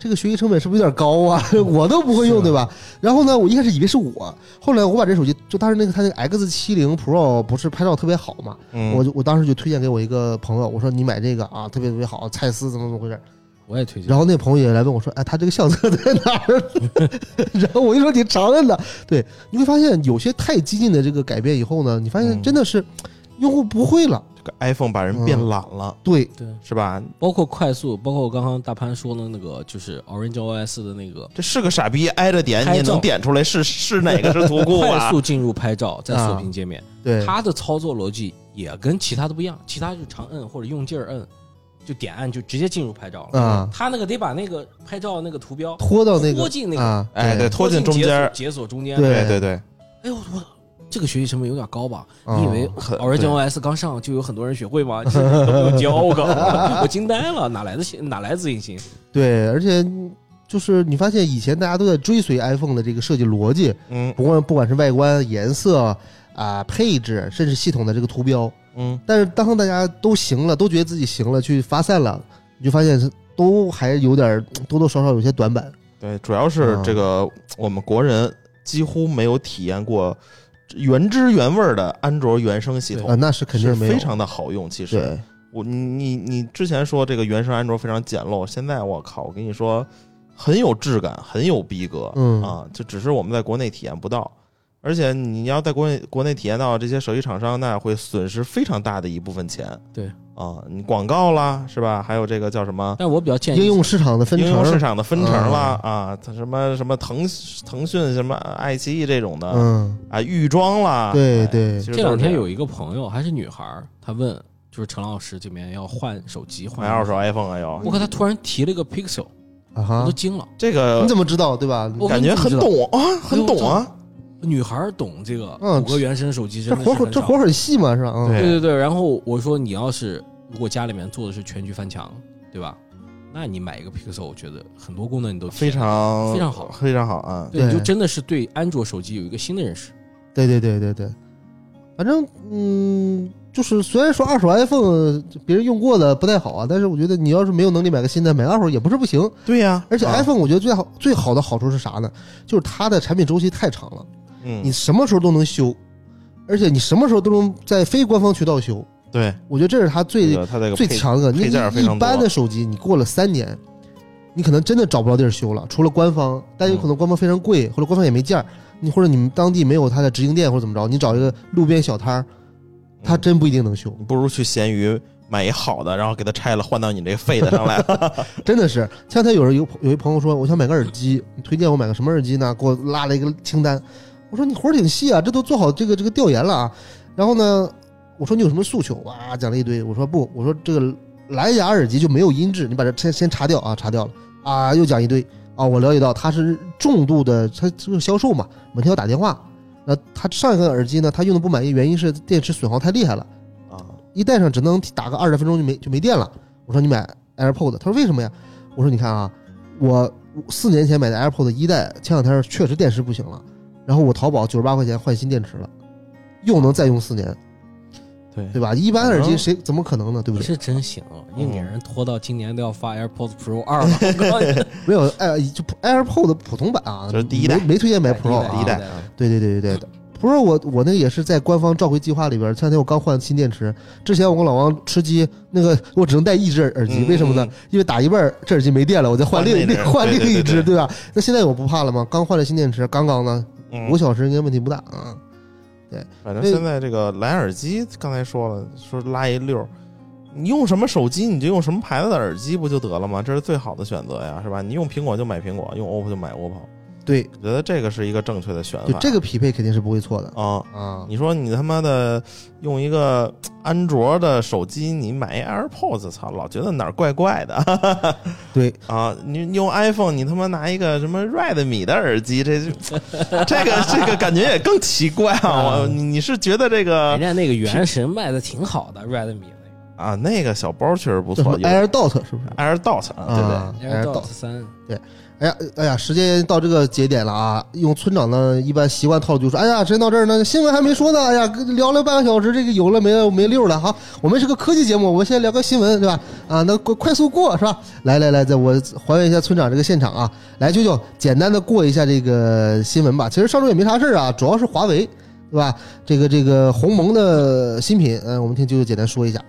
这个学习成本是不是有点高啊？*laughs* 我都不会用，对吧？然后呢，我一开始以为是我，后来我把这手机就当时那个它那个 X 七零 Pro 不是拍照特别好嘛，嗯，我就我当时就推荐给我一个朋友，我说你买这个啊，特别特别好，蔡司怎么怎么回事？我也推荐。然后那朋友也来问我说，哎，他这个相册 *laughs* 在哪儿？*laughs* 然后我就说你长摁的，对，你会发现有些太激进的这个改变以后呢，你发现嗯真的是用户不会了，这个 iPhone 把人变懒了，对。对，是吧？包括快速，包括我刚刚大潘说的那个，就是 Orange OS 的那个。这是个傻逼，挨着点你也能点出来是是哪个是图库快啊？*laughs* 速进入拍照，在锁屏界面，对，它的操作逻辑也跟其他的不一样，其他就长摁或者用劲儿摁，就点按就直接进入拍照了。啊，他那个得把那个拍照那个图标拖到那个拖进那个啊，哎，对，拖进中解锁间儿，解锁中间。对。对对对，哎呦我这个学习成本有点高吧？哦你以为很 Orange 对 OS 刚上就有很多人学会吗？其实都不用教我，*laughs* 我惊呆了，哪来的信哪来自信心？对，而且就是你发现以前大家都在追随 iPhone 的这个设计逻辑，嗯不管不管是外观、颜色啊、配置，甚至系统的这个图标，嗯，但是当大家都行了，都觉得自己行了，去发散了，你就发现是都还有点多多少少有些短板。对，主要是嗯这个我们国人几乎没有体验过原汁原味儿的安卓原生系啊，统，那是肯定没有，是非常的好用。其实，我你你你之前说这个原生安卓非常简陋，现在我靠，我跟你说很有质感，很有逼格，嗯啊，就只是我们在国内体验不到。而且你要在国内国内体验到这些手机厂商，那会损失非常大的一部分钱。对啊，你广告啦，是吧？还有这个叫什么？但我比较建议应用市场的分成。应用市，场的分成啦，啊，它什么什么腾腾讯什么爱奇艺这种的，嗯，啊，预装啦，哎对对这两天有一个朋友还是女孩，她问就是陈老师这边要换手机换二手 iPhone 啊，有我看她突然提了个 Pixel，我啊哈。都，惊了。这个你怎么知道对吧？我感觉很懂啊，很懂啊。女孩懂这个嗯。谷歌原生手机这真的是很少活儿这活很细嘛，是吧？对对对，然后我说你要是如果家里面做的是全局翻墙，对吧？那你买一个 Pixel，我觉得很多功能你都非常非常好非常好啊！对，你就真的是对安卓手机有一个新的认识。对对对对对，反正嗯，就是虽然说二手 iPhone 别人用过的不太好啊，但是我觉得你要是没有能力买个新的，买个二手也不是不行。对呀，而且啊 iPhone 我觉得最好最好的好处是啥呢？就是它的产品周期太长了，嗯你，什么时候都能修，而且你什么时候都能在非官方渠道修。对，我觉得这是它最它这个最强的。你配件儿非常一般的手机，你过了三年，你可能真的找不着地儿修了，除了官方，但有可能官方非常贵，或者官方也没件儿，你或者你们当地没有它的直营店或者怎么着，你找一个路边小摊儿，他真不一定能修，你不如去闲鱼买一好的，然后给它拆了换到你这个废的上来。*laughs* *laughs* 真的是。前两天有人有有一朋友说，我想买个耳机，你推荐我买个什么耳机呢？给我拉了一个清单。我说你活儿挺细啊，这都做好这个这个调研了啊。然后呢，我说你有什么诉求？哇，讲了一堆。我说不，我说这个蓝牙耳机就没有音质，你把这先先查掉啊，查掉了啊，又讲一堆啊。我了解到他是重度的，他这个销售嘛，每天要打电话。那他上一个耳机呢，他用的不满意，原因是电池损耗太厉害了。啊，一戴上只能打个二十分钟就没就没电了。我说你买 AirPod，他说为什么呀？我说你看啊，我四年前买的 AirPod 一代，前两天确实电池不行了，然后我淘宝九十八块钱换新电池了，又能再用四年，对对吧？一般耳机谁怎么可能呢？对不对？你是真行，硬给人拖到今年都要发 AirPods Pro 二了。*laughs* 没有，哎，就 AirPods 普通版啊，这是第一代没没推荐买 Pro 啊，第一代啊对对对对对。Pro 我我那个也是在官方召回计划里边，前两天我刚换新电池。之前我跟老王吃鸡，那个我只能带一只耳机，嗯为什么呢？因为打一半这耳机没电了，我再换另换另一只，对对吧？那现在我不怕了吗？刚换了新电池，刚刚呢，嗯五小时应该问题不大啊。反正现在这个蓝牙耳机，刚才说了，说拉一溜儿，你用什么手机你就用什么牌子的耳机不就得了吗？这是最好的选择呀，是吧？你用苹果就买苹果，用 OPPO 就买 OPPO，对，我觉得这个是一个正确的选法。就这个匹配肯定是不会错的啊，啊。你说你他妈的用一个安卓的手机，你买一 AirPods，操，老觉得哪儿怪怪的 *laughs* 对，啊！你用 iPhone，你他妈拿一个什么 Redmi 的耳机，这就这个这个感觉也更奇怪啊！我你你是觉得这个人家那个原神卖的挺好的，Redmi 那啊那个小包确实不叫什么错有 AirDot 是不是？AirDot 啊，对对。AirDot AirDot 三，哎呀，哎呀，时间到这个节点了啊！用村长呢，一般习惯套路就说：“哎呀，时间到这儿呢，新闻还没说呢。哎呀，聊了半个小时，这个有了没没溜了。好，我们是个科技节目，我们先聊个新闻，对吧？啊，那快快速过是吧？来来来，在我还原一下村长这个现场啊！来，舅舅，简单的过一下这个新闻吧。其实上周也没啥事儿啊，主要是华为，对吧？这个这个鸿蒙的新品，嗯、我们听舅舅简单说一下。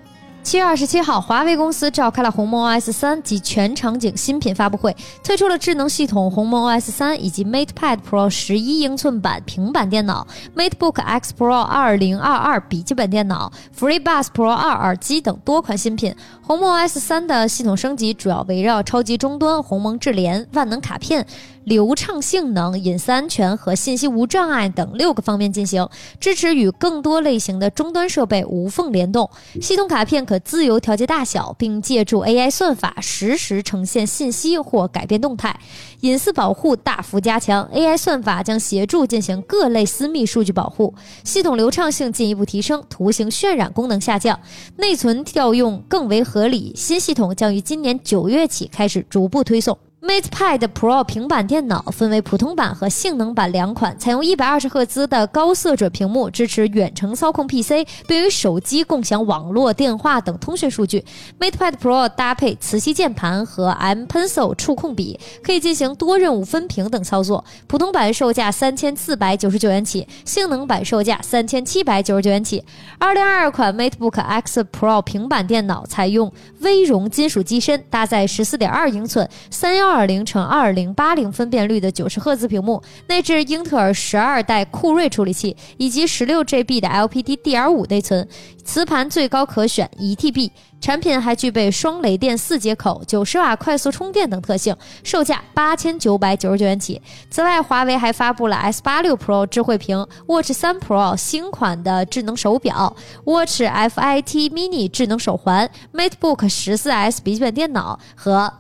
七月二十七号，华为公司召开了鸿蒙 OS 三及全场景新品发布会，推出了智能系统鸿蒙 OS 三以及 MatePad Pro 十一英寸版平板电脑、MateBook X Pro 二零二二笔记本电脑、FreeBuds Pro 二耳机等多款新品。鸿蒙 OS 三的系统升级主要围绕超级终端、鸿蒙智联、万能卡片、流畅性能、隐私安全和信息无障碍等六个方面进行，支持与更多类型的终端设备无缝联动。系统卡片可自由调节大小，并借助 AI 算法实时呈现信息或改变动态。隐私保护大幅加强，AI 算法将协助进行各类私密数据保护。系统流畅性进一步提升，图形渲染功能下降，内存调用更为合理。新系统将于今年九月起开始逐步推送。MatePad Pro 平板电脑分为普通版和性能版两款，采用一百二十赫兹的高色准屏幕，支持远程操控 PC，并与手机共享网络、电话等通讯数据。MatePad Pro 搭配磁吸键盘和 M Pencil 触控笔，可以进行多任务分屏等操作。普通版售价三千四百九十九元起，性能版售价三千七百九十九元起。二零二二款 MateBook X Pro 平板电脑采用微融金属机身，搭载十四点二英寸、三幺二零乘二零八零分辨率的九十赫兹屏幕，内置英特尔十二代酷睿处理器以及十六 GB 的 LPDDR5 内存，磁盘最高可选一 TB。产品还具备双雷电四接口、九十瓦快速充电等特性，售价八千九百九十九元起。此外，华为还发布了 S 八六 Pro 智慧屏、Watch 三 Pro 新款的智能手表、Watch FIT Mini 智能手环、MateBook 十四 S 笔记本电脑和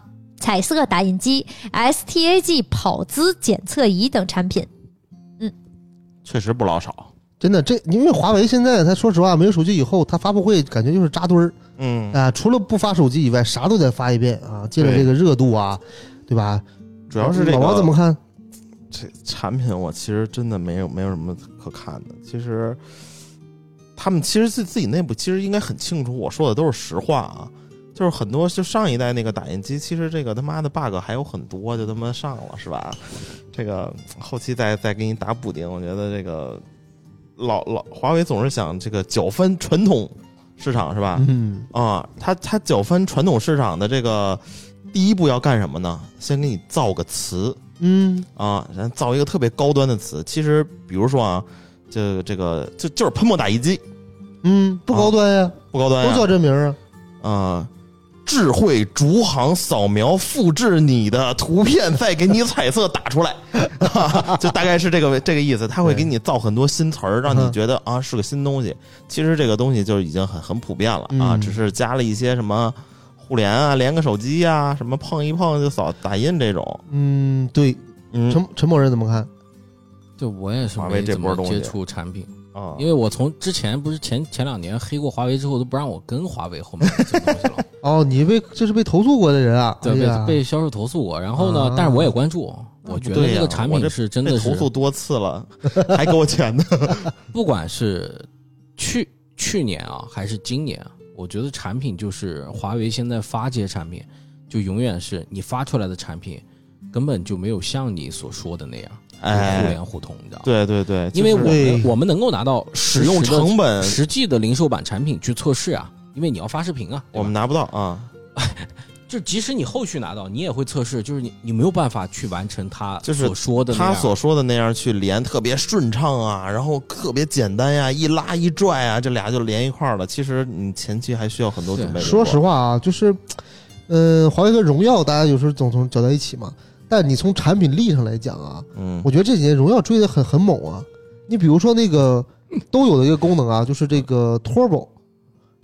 彩色打印机、STAG 跑姿检测仪等产品。嗯确实不老少。真的，这因为华为现在，他说实话，没有手机以后，他发布会感觉就是扎堆儿嗯，啊，除了不发手机以外，啥都得发一遍啊，借着这个热度啊，对吧？主要是这个老王怎么看？这产品，我其实真的没有没有什么可看的。其实他们其实自自己内部其实应该很清楚，我说的都是实话啊。就是很多就上一代那个打印机，其实这个他妈的 bug 还有很多，就他妈上了是吧？这个后期再再给你打补丁，我觉得这个老老华为总是想这个搅翻传统市场是吧？嗯，啊，他他搅翻传统市场的这个第一步要干什么呢？先给你造个词嗯啊，然后造一个特别高端的词。其实比如说啊，就这个就就是喷墨打印机，嗯，不高端呀，不高端呀、都叫这名儿啊。啊，智慧逐行扫描复制你的图片，再给你彩色打出来，*laughs* 就大概是这个这个意思。他会给你造很多新词儿，让你嗯觉得啊是个新东西。其实这个东西就已经很很普遍了啊，嗯只是加了一些什么互联啊，连个手机啊，什么碰一碰就扫打印这种。嗯，对，嗯陈陈某人怎么看？就我也是华为没怎这波东西么接触产品，啊，因为我从之前不是前前两年黑过华为之后，都不让我跟华为后面这东西了，*laughs* 哦，你被这是被投诉过的人啊？*laughs* 对，被被销售投诉过。然后呢啊，但是我也关注，我觉得这个产品是真的投诉多次了，还给我钱呢。*laughs* 不管是去去年啊，还是今年啊，我觉得产品就是华为现在发这些产品，就永远是你发出来的产品，根本就没有像你所说的那样，互哎，联互通，你知道吗？对对对，因为我们我们能够拿到使用成本实际的零售版产品去测试啊，因为你要发视频啊，我们拿不到啊。*laughs* 就即使你后续拿到，你也会测试，就是你你没有办法去完成他就是所说的那他所说的那样去连，特别顺畅啊，然后特别简单呀、一拉一拽啊，这俩就连一块儿了。其实你前期还需要很多准备。说实，话啊，就是，嗯、华为和荣耀大家有时候总总搅在一起嘛。但你从产品力上来讲啊，嗯。我觉得这几年荣耀追的很很猛啊。你比如说那个都有的一个功能啊，就是这个 Turbo，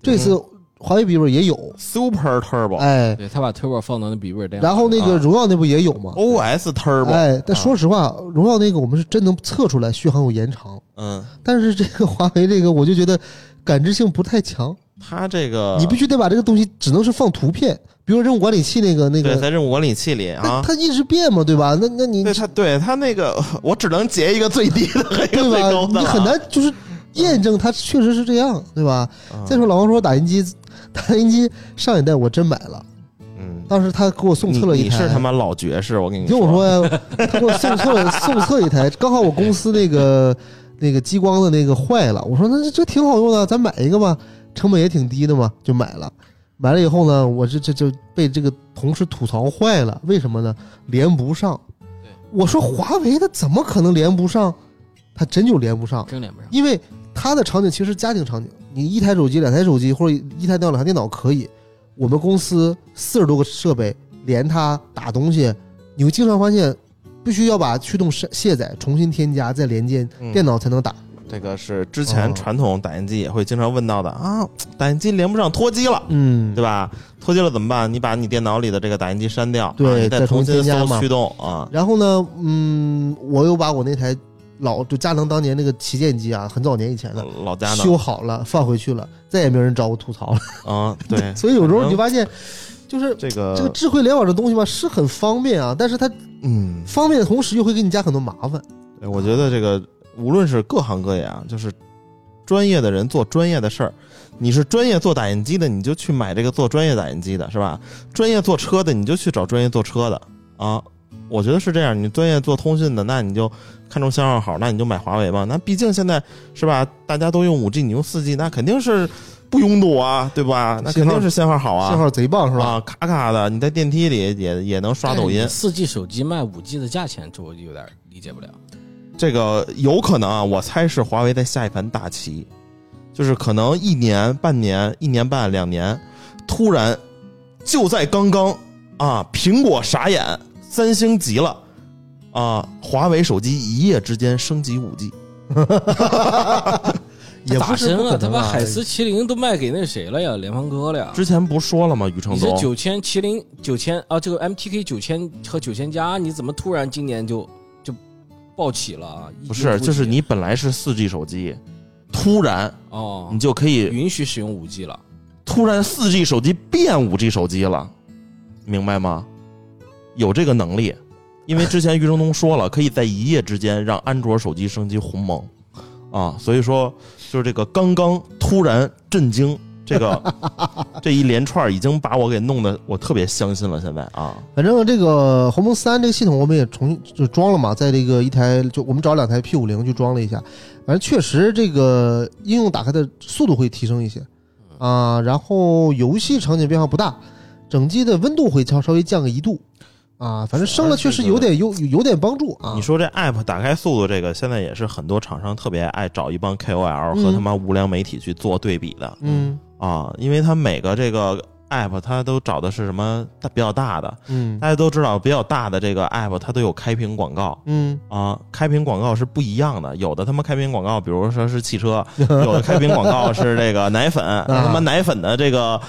这次华为笔记本也有，，Super Turbo、哎，对他把 Turbo 放到那笔记本电脑，然后那个啊。荣耀那不也有吗？OS Turbo，哎，但啊。说实话，荣耀那个我们是真能测出来续航有延长，嗯，但是这个华为这个我就觉得感知性不太强，它这个你必须得把这个东西只能是放图片，比如任务管理器那个那对个，在任务管理器里啊。它一直变嘛，对吧？那那你对它，对它那个，我只能截一个最低的和一个对最高吧？的，你很难就是验证它确实是这样，对吧？啊。再说老王说打印机，打印机上一代我真买了，嗯，当时他给我送测了一台，你是他妈老爵士，我跟你说听我说呀，他给我送测 *laughs* 送测一台，刚好我公司那个那个激光的那个坏了，我说那这这挺好用的，咱买一个吧，成本也挺低的嘛，就买了。买了以后呢，我这这就被这个同事吐槽坏了，为什么呢？连不上。对，我说华为它怎么可能连不上？它真就连不上，真连不上。因为它的场景其实是家庭场景，你一台手机、两台手机或者一台电脑、两台电脑可以。我们公司四十多个设备连它打东西，你会经常发现必须要把驱动卸卸载、重新添加再连接嗯电脑才能打。这个是之前哦传统打印机也会经常问到的啊，打印机连不上脱机了。嗯，对吧？脱机了怎么办？你把你电脑里的这个打印机删掉，对再再重重新搜驱动啊。然后呢，嗯，我又把我那台老就佳能当年那个旗舰机啊，很早年以前的老佳能修好了放回去了，再也没有人找我吐槽了。*laughs* 啊，对，*laughs* 所以有时候你发现，就是这个这个智慧联网这东西吧，是很方便啊，但是它嗯，方便的同时又会给你加很多麻烦。对我觉得这个无论是各行各业啊，就是专业的人做专业的事儿。你是专业做打印机的，你就去买这个做专业打印机的，是吧？专业做车的，你就去找专业做车的啊。我觉得是这样。你专业做通讯的，那你就看中信号好，那你就买华为吧。那毕竟现在是吧，大家都用五 G，你用四 G，那肯定是不拥堵啊，对吧？那肯定是信号好啊，信号贼棒是吧？啊，卡卡的，你在电梯里也也能刷抖音。四 G 手机卖五 G 的价钱，这我就有点理解不了。这个有可能啊，我猜是华为在下一盘大棋，就是可能一年、半年、一年半、两年，突然就在刚刚啊，苹果傻眼，三星急了啊，华为手机一夜之间升级五 G，*laughs* 也不是打深啊，他把海思麒麟都卖给那谁了呀？联发哥了呀？之前不说了吗？宇承你这东九千麒麟九千啊，这个 MTK 九千和九千加，你怎么突然今年就就暴起了啊？不是，就是你本来是四 G 手机，突然哦你，就可以允许使用五 G 了。突然四 G 手机变五 G 手机了，明白吗？有这个能力，因为之前余承东说了，可以在一夜之间让安卓手机升级鸿蒙啊，所以说就是这个刚刚突然震惊，这个 *laughs* 这一连串已经把我给弄得我特别相信了。现在啊，反正这个鸿蒙三这个系统我们也重新就装了嘛，在这个一台就我们找两台 P 五零去装了一下，反正确实这个应用打开的速度会提升一些啊，然后游戏场景变化不大，整机的温度会稍稍微降个一度啊，反正升了确实有点有有有点帮助啊。你说这 app 打开速度，这个现在也是很多厂商特别爱找一帮 KOL 嗯和他妈无良媒体去做对比的。嗯啊，因为它每个这个 app 它都找的是什么大比较大的，嗯。大家都知道比较大的这个 app 它都有开屏广告。嗯。啊，开屏广告是不一样的，有的他妈开屏广告，比如说是汽车，*laughs* 有的开屏广告是这个奶粉，那他妈奶粉的这个。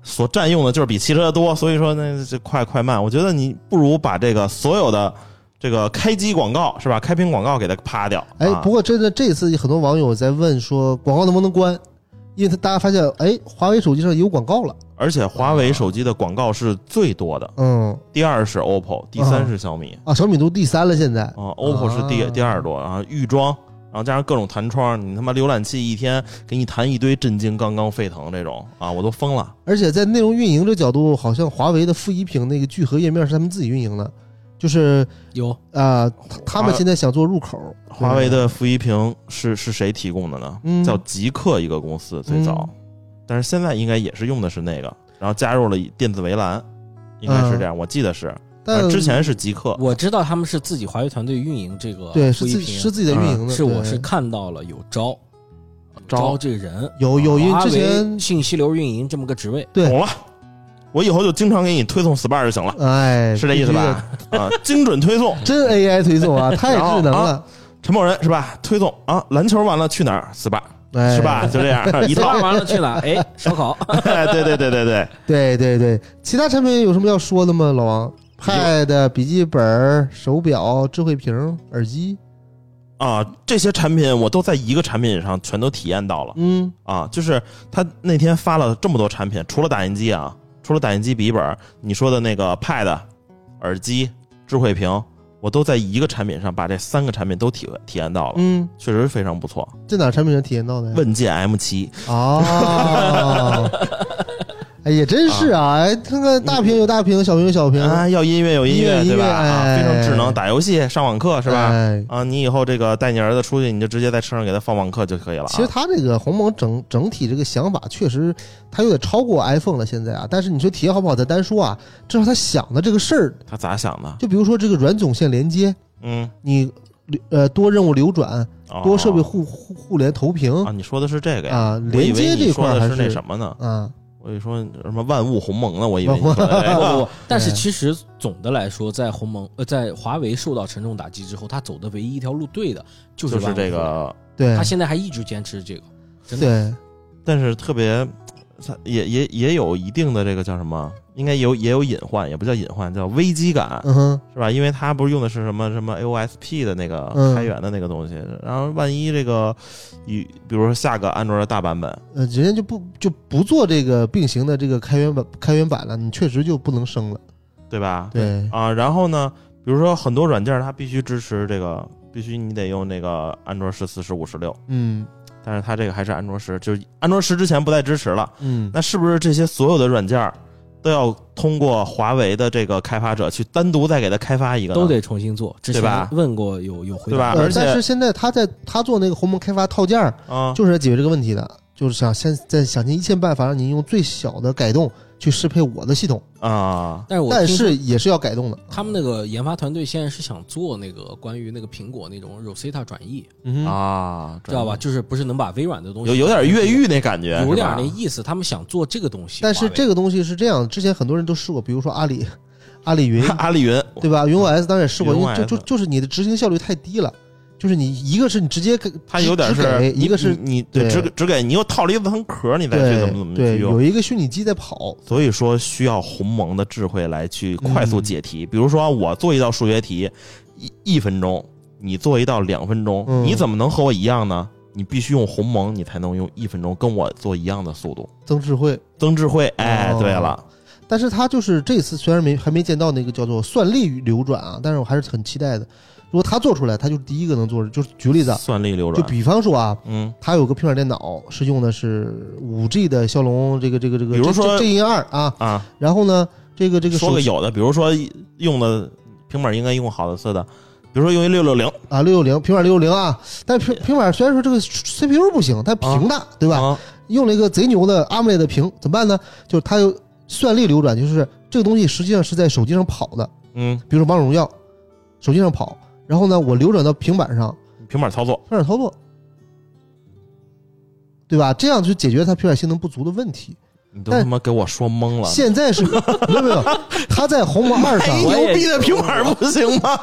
所占用的就是比汽车的多，所以说呢，这快快慢，我觉得你不如把这个所有的这个开机广告是吧，开屏广告给它趴掉。哎，啊。不过真的这次很多网友在问说广告能不能关，因为他大家发现哎，华为手机上也有广告了，而且华为手机的广告是最多的，嗯。第二是 OPPO，第三是小米。啊，小米都第三了现在，啊，OPPO 是第、啊第二多，然后预装，然后加上各种弹窗，你他妈浏览器一天给你弹一堆震惊、刚刚沸腾这种啊，我都疯了。而且在内容运营这角度，好像华为的负一屏那个聚合页面是他们自己运营的，就是有啊、他他们现在想做入口，华为的负一屏是是谁提供的呢？嗯叫极客一个公司最早，但是现在应该也是用的是那个，然后加入了电子围栏，应该是这样，我记得是。嗯但之前是极客，我知道他们是自己华为团队运营这个对是是自己的运营的，是我是看到了有招招这个人，有有因为之前信息流运营这么个职位，对懂了。我以后就经常给你推送 SPA 就行了，哎是这意思吧？啊，精准推送。*laughs* 真 AI 推送啊，太智能了，陈某人是吧？推送啊，篮球完了去哪儿？SPA 哎，是吧？？就这样 *laughs* 一套。完了去哪？*laughs* 哎，烧烤。哎，对对对对对，对对对，其他产品有什么要说的吗？老王，Pad、笔记本、手表、智慧屏、耳机，啊，这些产品我都在一个产品上全都体验到了嗯啊。就是他那天发了这么多产品，除了打印机啊，除了打印机、笔记本，你说的那个 Pad、耳机、智慧屏，我都在一个产品上把这三个产品都体体验到了，嗯，确实非常不错。在哪产品上体验到的呀？问界 M 七，哦，*laughs* 哎，也真是啊！哎，看看大屏有大屏，小屏有小屏，啊，要音乐有音乐，对吧？非常智能，打游戏、上网课是吧？哎啊，你以后这个带你儿子出去，你就直接在车上给他放网课就可以了、啊。其实他这个鸿蒙整整体这个想法确实，他有点超过 iPhone 了现在啊。但是你说体验好不好咱单说啊，至少他想的这个事儿，他咋想的？就比如说这个软总线连接，嗯，你呃多任务流转，哦多设备互互互联投屏啊，你说的是这个呀？啊，连接这块还是那什么呢？啊，我以说什么万物鸿蒙呢？我以为 *laughs* 但是其实总的来说，在鸿蒙呃，在华为受到沉重打击之后，他走的唯一一条路对的，就是这个，对他现在还一直坚持这个，真的。对，但是特别它也也也有一定的这个叫什么？应该有也有隐患，也不叫隐患，叫危机感，是吧？因为它不是用的是什么什么 AOSP 的那个嗯开源的那个东西，然后万一这个与比如说下个安卓的大版本，呃，人家就不就不做这个并行的这个开源版开源版了，你确实就不能升了。对吧？对，啊，然后呢，比如说很多软件它必须支持这个，必须你得用那个安卓十四、十五、十六，嗯但是它这个还是安卓十，就是安卓十之前不再支持了。嗯，那是不是这些所有的软件都要通过华为的这个开发者去单独再给它开发一个？都得重新做。之前对吧问过有有回答，对吧而且呃但是现在他在他做那个鸿蒙开发套件儿，啊，就是来解决这个问题的，就是想现在想尽一切办法让你用最小的改动去适配我的系统，啊，但但是我听说是也是要改动的。他们那个研发团队现在是想做那个关于那个苹果那种 Rosetta 转译，嗯，啊，知道吧？就是不是能把微软的东西有有点越狱那感觉，有点那意思，他们想做这个东西。但是这个东西是这样，之前很多人都试过，比如说阿里、阿里云，阿里云对吧？云 OS 当然也试过，因为就就就是你的执行效率太低了，就是你一个是你直接给它有点只是，一个是你你对对只给只给你又套了一层壳，你再去怎么怎么，去用有。一个虚拟机在跑，所以说需要鸿蒙的智慧来去快速解题。比如说我做一道数学题，一一分钟，你做一道两分钟，嗯你怎么能和我一样呢？你必须用鸿蒙，你才能用一分钟跟我做一样的速度。增智慧。增智慧，哎，哦对了，但是它就是这次虽然没还没见到那个叫做算力流转啊，但是我还是很期待的。如果他做出来，他就是第一个能做。就是举例子啊，算力流转，就比方说啊，嗯，他有个平板电脑是用的是五 G 的骁龙这个这个这个，比如说 G 二啊，啊，然后呢，这个这个说个有的，比如说用的平板应该用好的似的，比如说用一六六零，啊六六零平板六六零啊，但平平板虽然说这个 CPU 不行，但屏大、对吧？啊，用了一个贼牛的 AMOLED 的屏，怎么办呢？就是它有算力流转，就是这个东西实际上是在手机上跑的，嗯，比如说王者荣耀，手机上跑，然后呢，我流转到平板上，平板操作，平板操作，对吧？这样就解决它平板性能不足的问题。你都他妈给我说懵了。现在是没有没有，它在鸿蒙二上，牛逼的平板不行吗？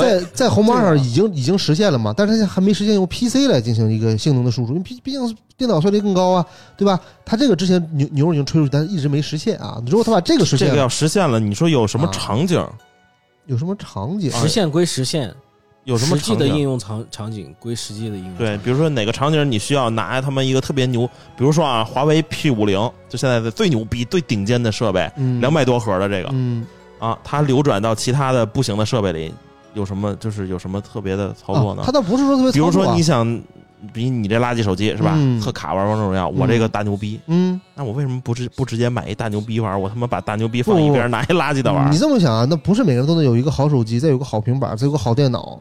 在在鸿蒙二上已经已经实现了嘛，但是它还没实现用 PC 来进行一个性能的输出，因为毕毕竟电脑效率更高啊，对吧？它这个之前牛牛已经吹出去，但是一直没实现啊。如果它把这个实现，这个要实现了，你说有什么啊场景？有什么场景？实现归实现，有什么实际的应？用场场景归实际的应用。对，，比如说哪个场景你需要拿他们一个特别牛，比如说啊，华为 P 五零，就现在的最牛逼、最顶尖的设备，嗯，两百多核的这个嗯，啊，它流转到其他的不行的设备里，有什么就是有什么特别的操作呢啊？它倒不是说特别比如说你想，比你这垃圾手机是吧嗯？特卡玩王者荣耀，我这个大牛逼，嗯，那我为什么不直不直接买一大牛逼玩？我他妈把大牛逼放一边，拿一垃圾的玩你？这么想啊，那不是每个人都能有一个好手机，再有个好平板，再有个好电脑，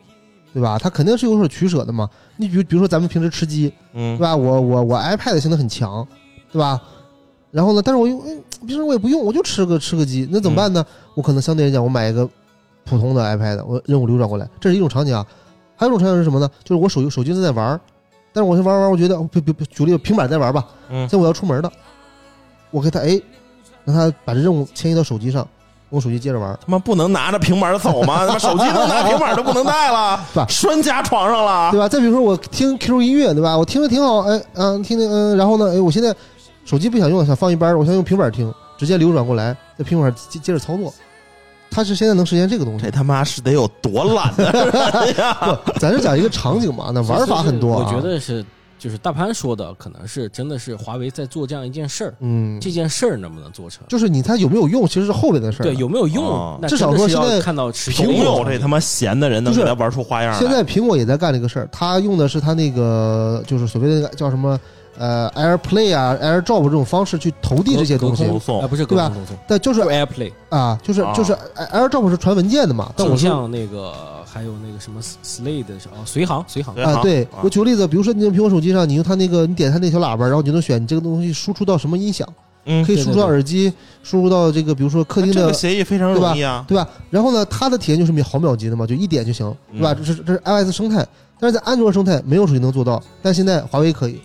对吧？他肯定是有所取舍的嘛。你比比如说咱们平时吃鸡，嗯对吧？我我我 iPad 性能很强，对吧？然后呢，但是我用嗯平时我也不用，我就吃个吃个鸡，那怎么办呢？我可能相对来讲，我买一个普通的 iPad，我任务流转过来，这是一种场景啊。还有一种场景是什么呢？就是我手手机正在玩儿，但是我是玩玩，我觉得不不不，举例平板在玩吧，嗯现在我要出门了，我给他哎，让他把这任务迁移到手机上，我手机接着玩，他妈不能拿着平板走吗？*laughs* 他妈手机能拿，平板都不能带了，*laughs* 是吧？拴家床上了对。吧？再比如说我听 QQ 音乐，对吧？我听着挺好，哎，嗯、听听，嗯、然后呢，哎，我现在手机不想用，想放一边儿，我想用平板听，直接流转过来，在平板接接着操作。它是现在能实现这个东西这，他妈是得有多懒 *laughs* 咱是讲一个场景嘛，*laughs* 那玩法很多、啊。我觉，得是，就是大潘说的，可能是真的是华为在做这样一件事儿，嗯，这件事儿能不能做成？就是你它有没有用，其实是后边的事儿。对，有没有哦用？那至少说现在要看到实际总应用有这他妈闲的人能就是给他玩出花样来。现在苹果也在干这个事儿，他用的是他那个就是所谓的那个叫什么呃 AirPlay 啊 AirDrop 这种方式去投递这些东西隔，投送啊，不是对吧？但就是 AirPlay，啊，就是啊。就是 AirDrop 是传文件的嘛，但我像那个还有那个什么 Slade 是哦，随行随行。对啊，对啊。我举个例子，比如说你用苹果手机上，你用它那个，你点它那小喇叭，然后你就能选你这个东西输出到什么音响，嗯。可以输出到耳机，输入到这个比如说客厅的这个，协议非常容易啊。对吧？然后呢，它的体验就是秒毫秒级的嘛，就一点就行，对吧？嗯。这是这是 iOS 生态，但是在安卓生态没有手机能做到，但现在华为可以，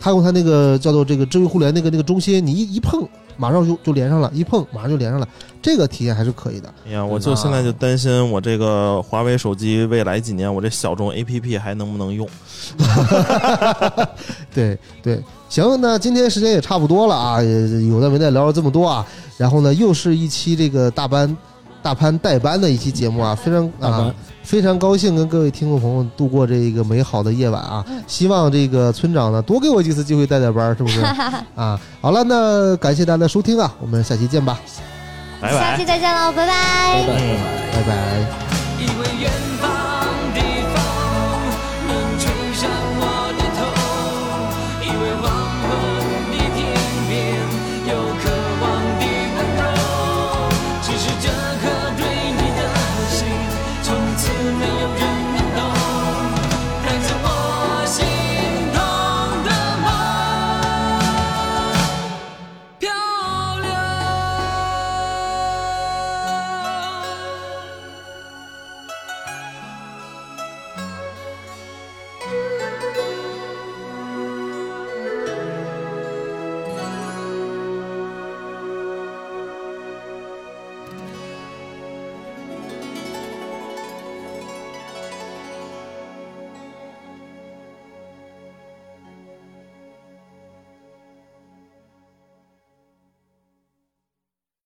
它用他那个叫做这个智慧互联那个那个中心，你一一碰，马上就就连上了，一碰马上就连上了，这个体验还是可以的。哎呀，我就现在就担心我这个华为手机未来几年我这小众 APP 还能不能用？*laughs* 对对，行，那今天时间也差不多了啊，也有的没的聊了这么多啊，然后呢，又是一期这个大班大潘代班的一期节目啊，非常啊。非常高兴跟各位听众朋友度过这个美好的夜晚啊！希望这个村长呢多给我几次机会带带班，是不是？*laughs* 啊，好了，那感谢大家的收听啊，我们下期见吧，拜拜下期。再见喽，拜拜拜拜。嗯拜拜。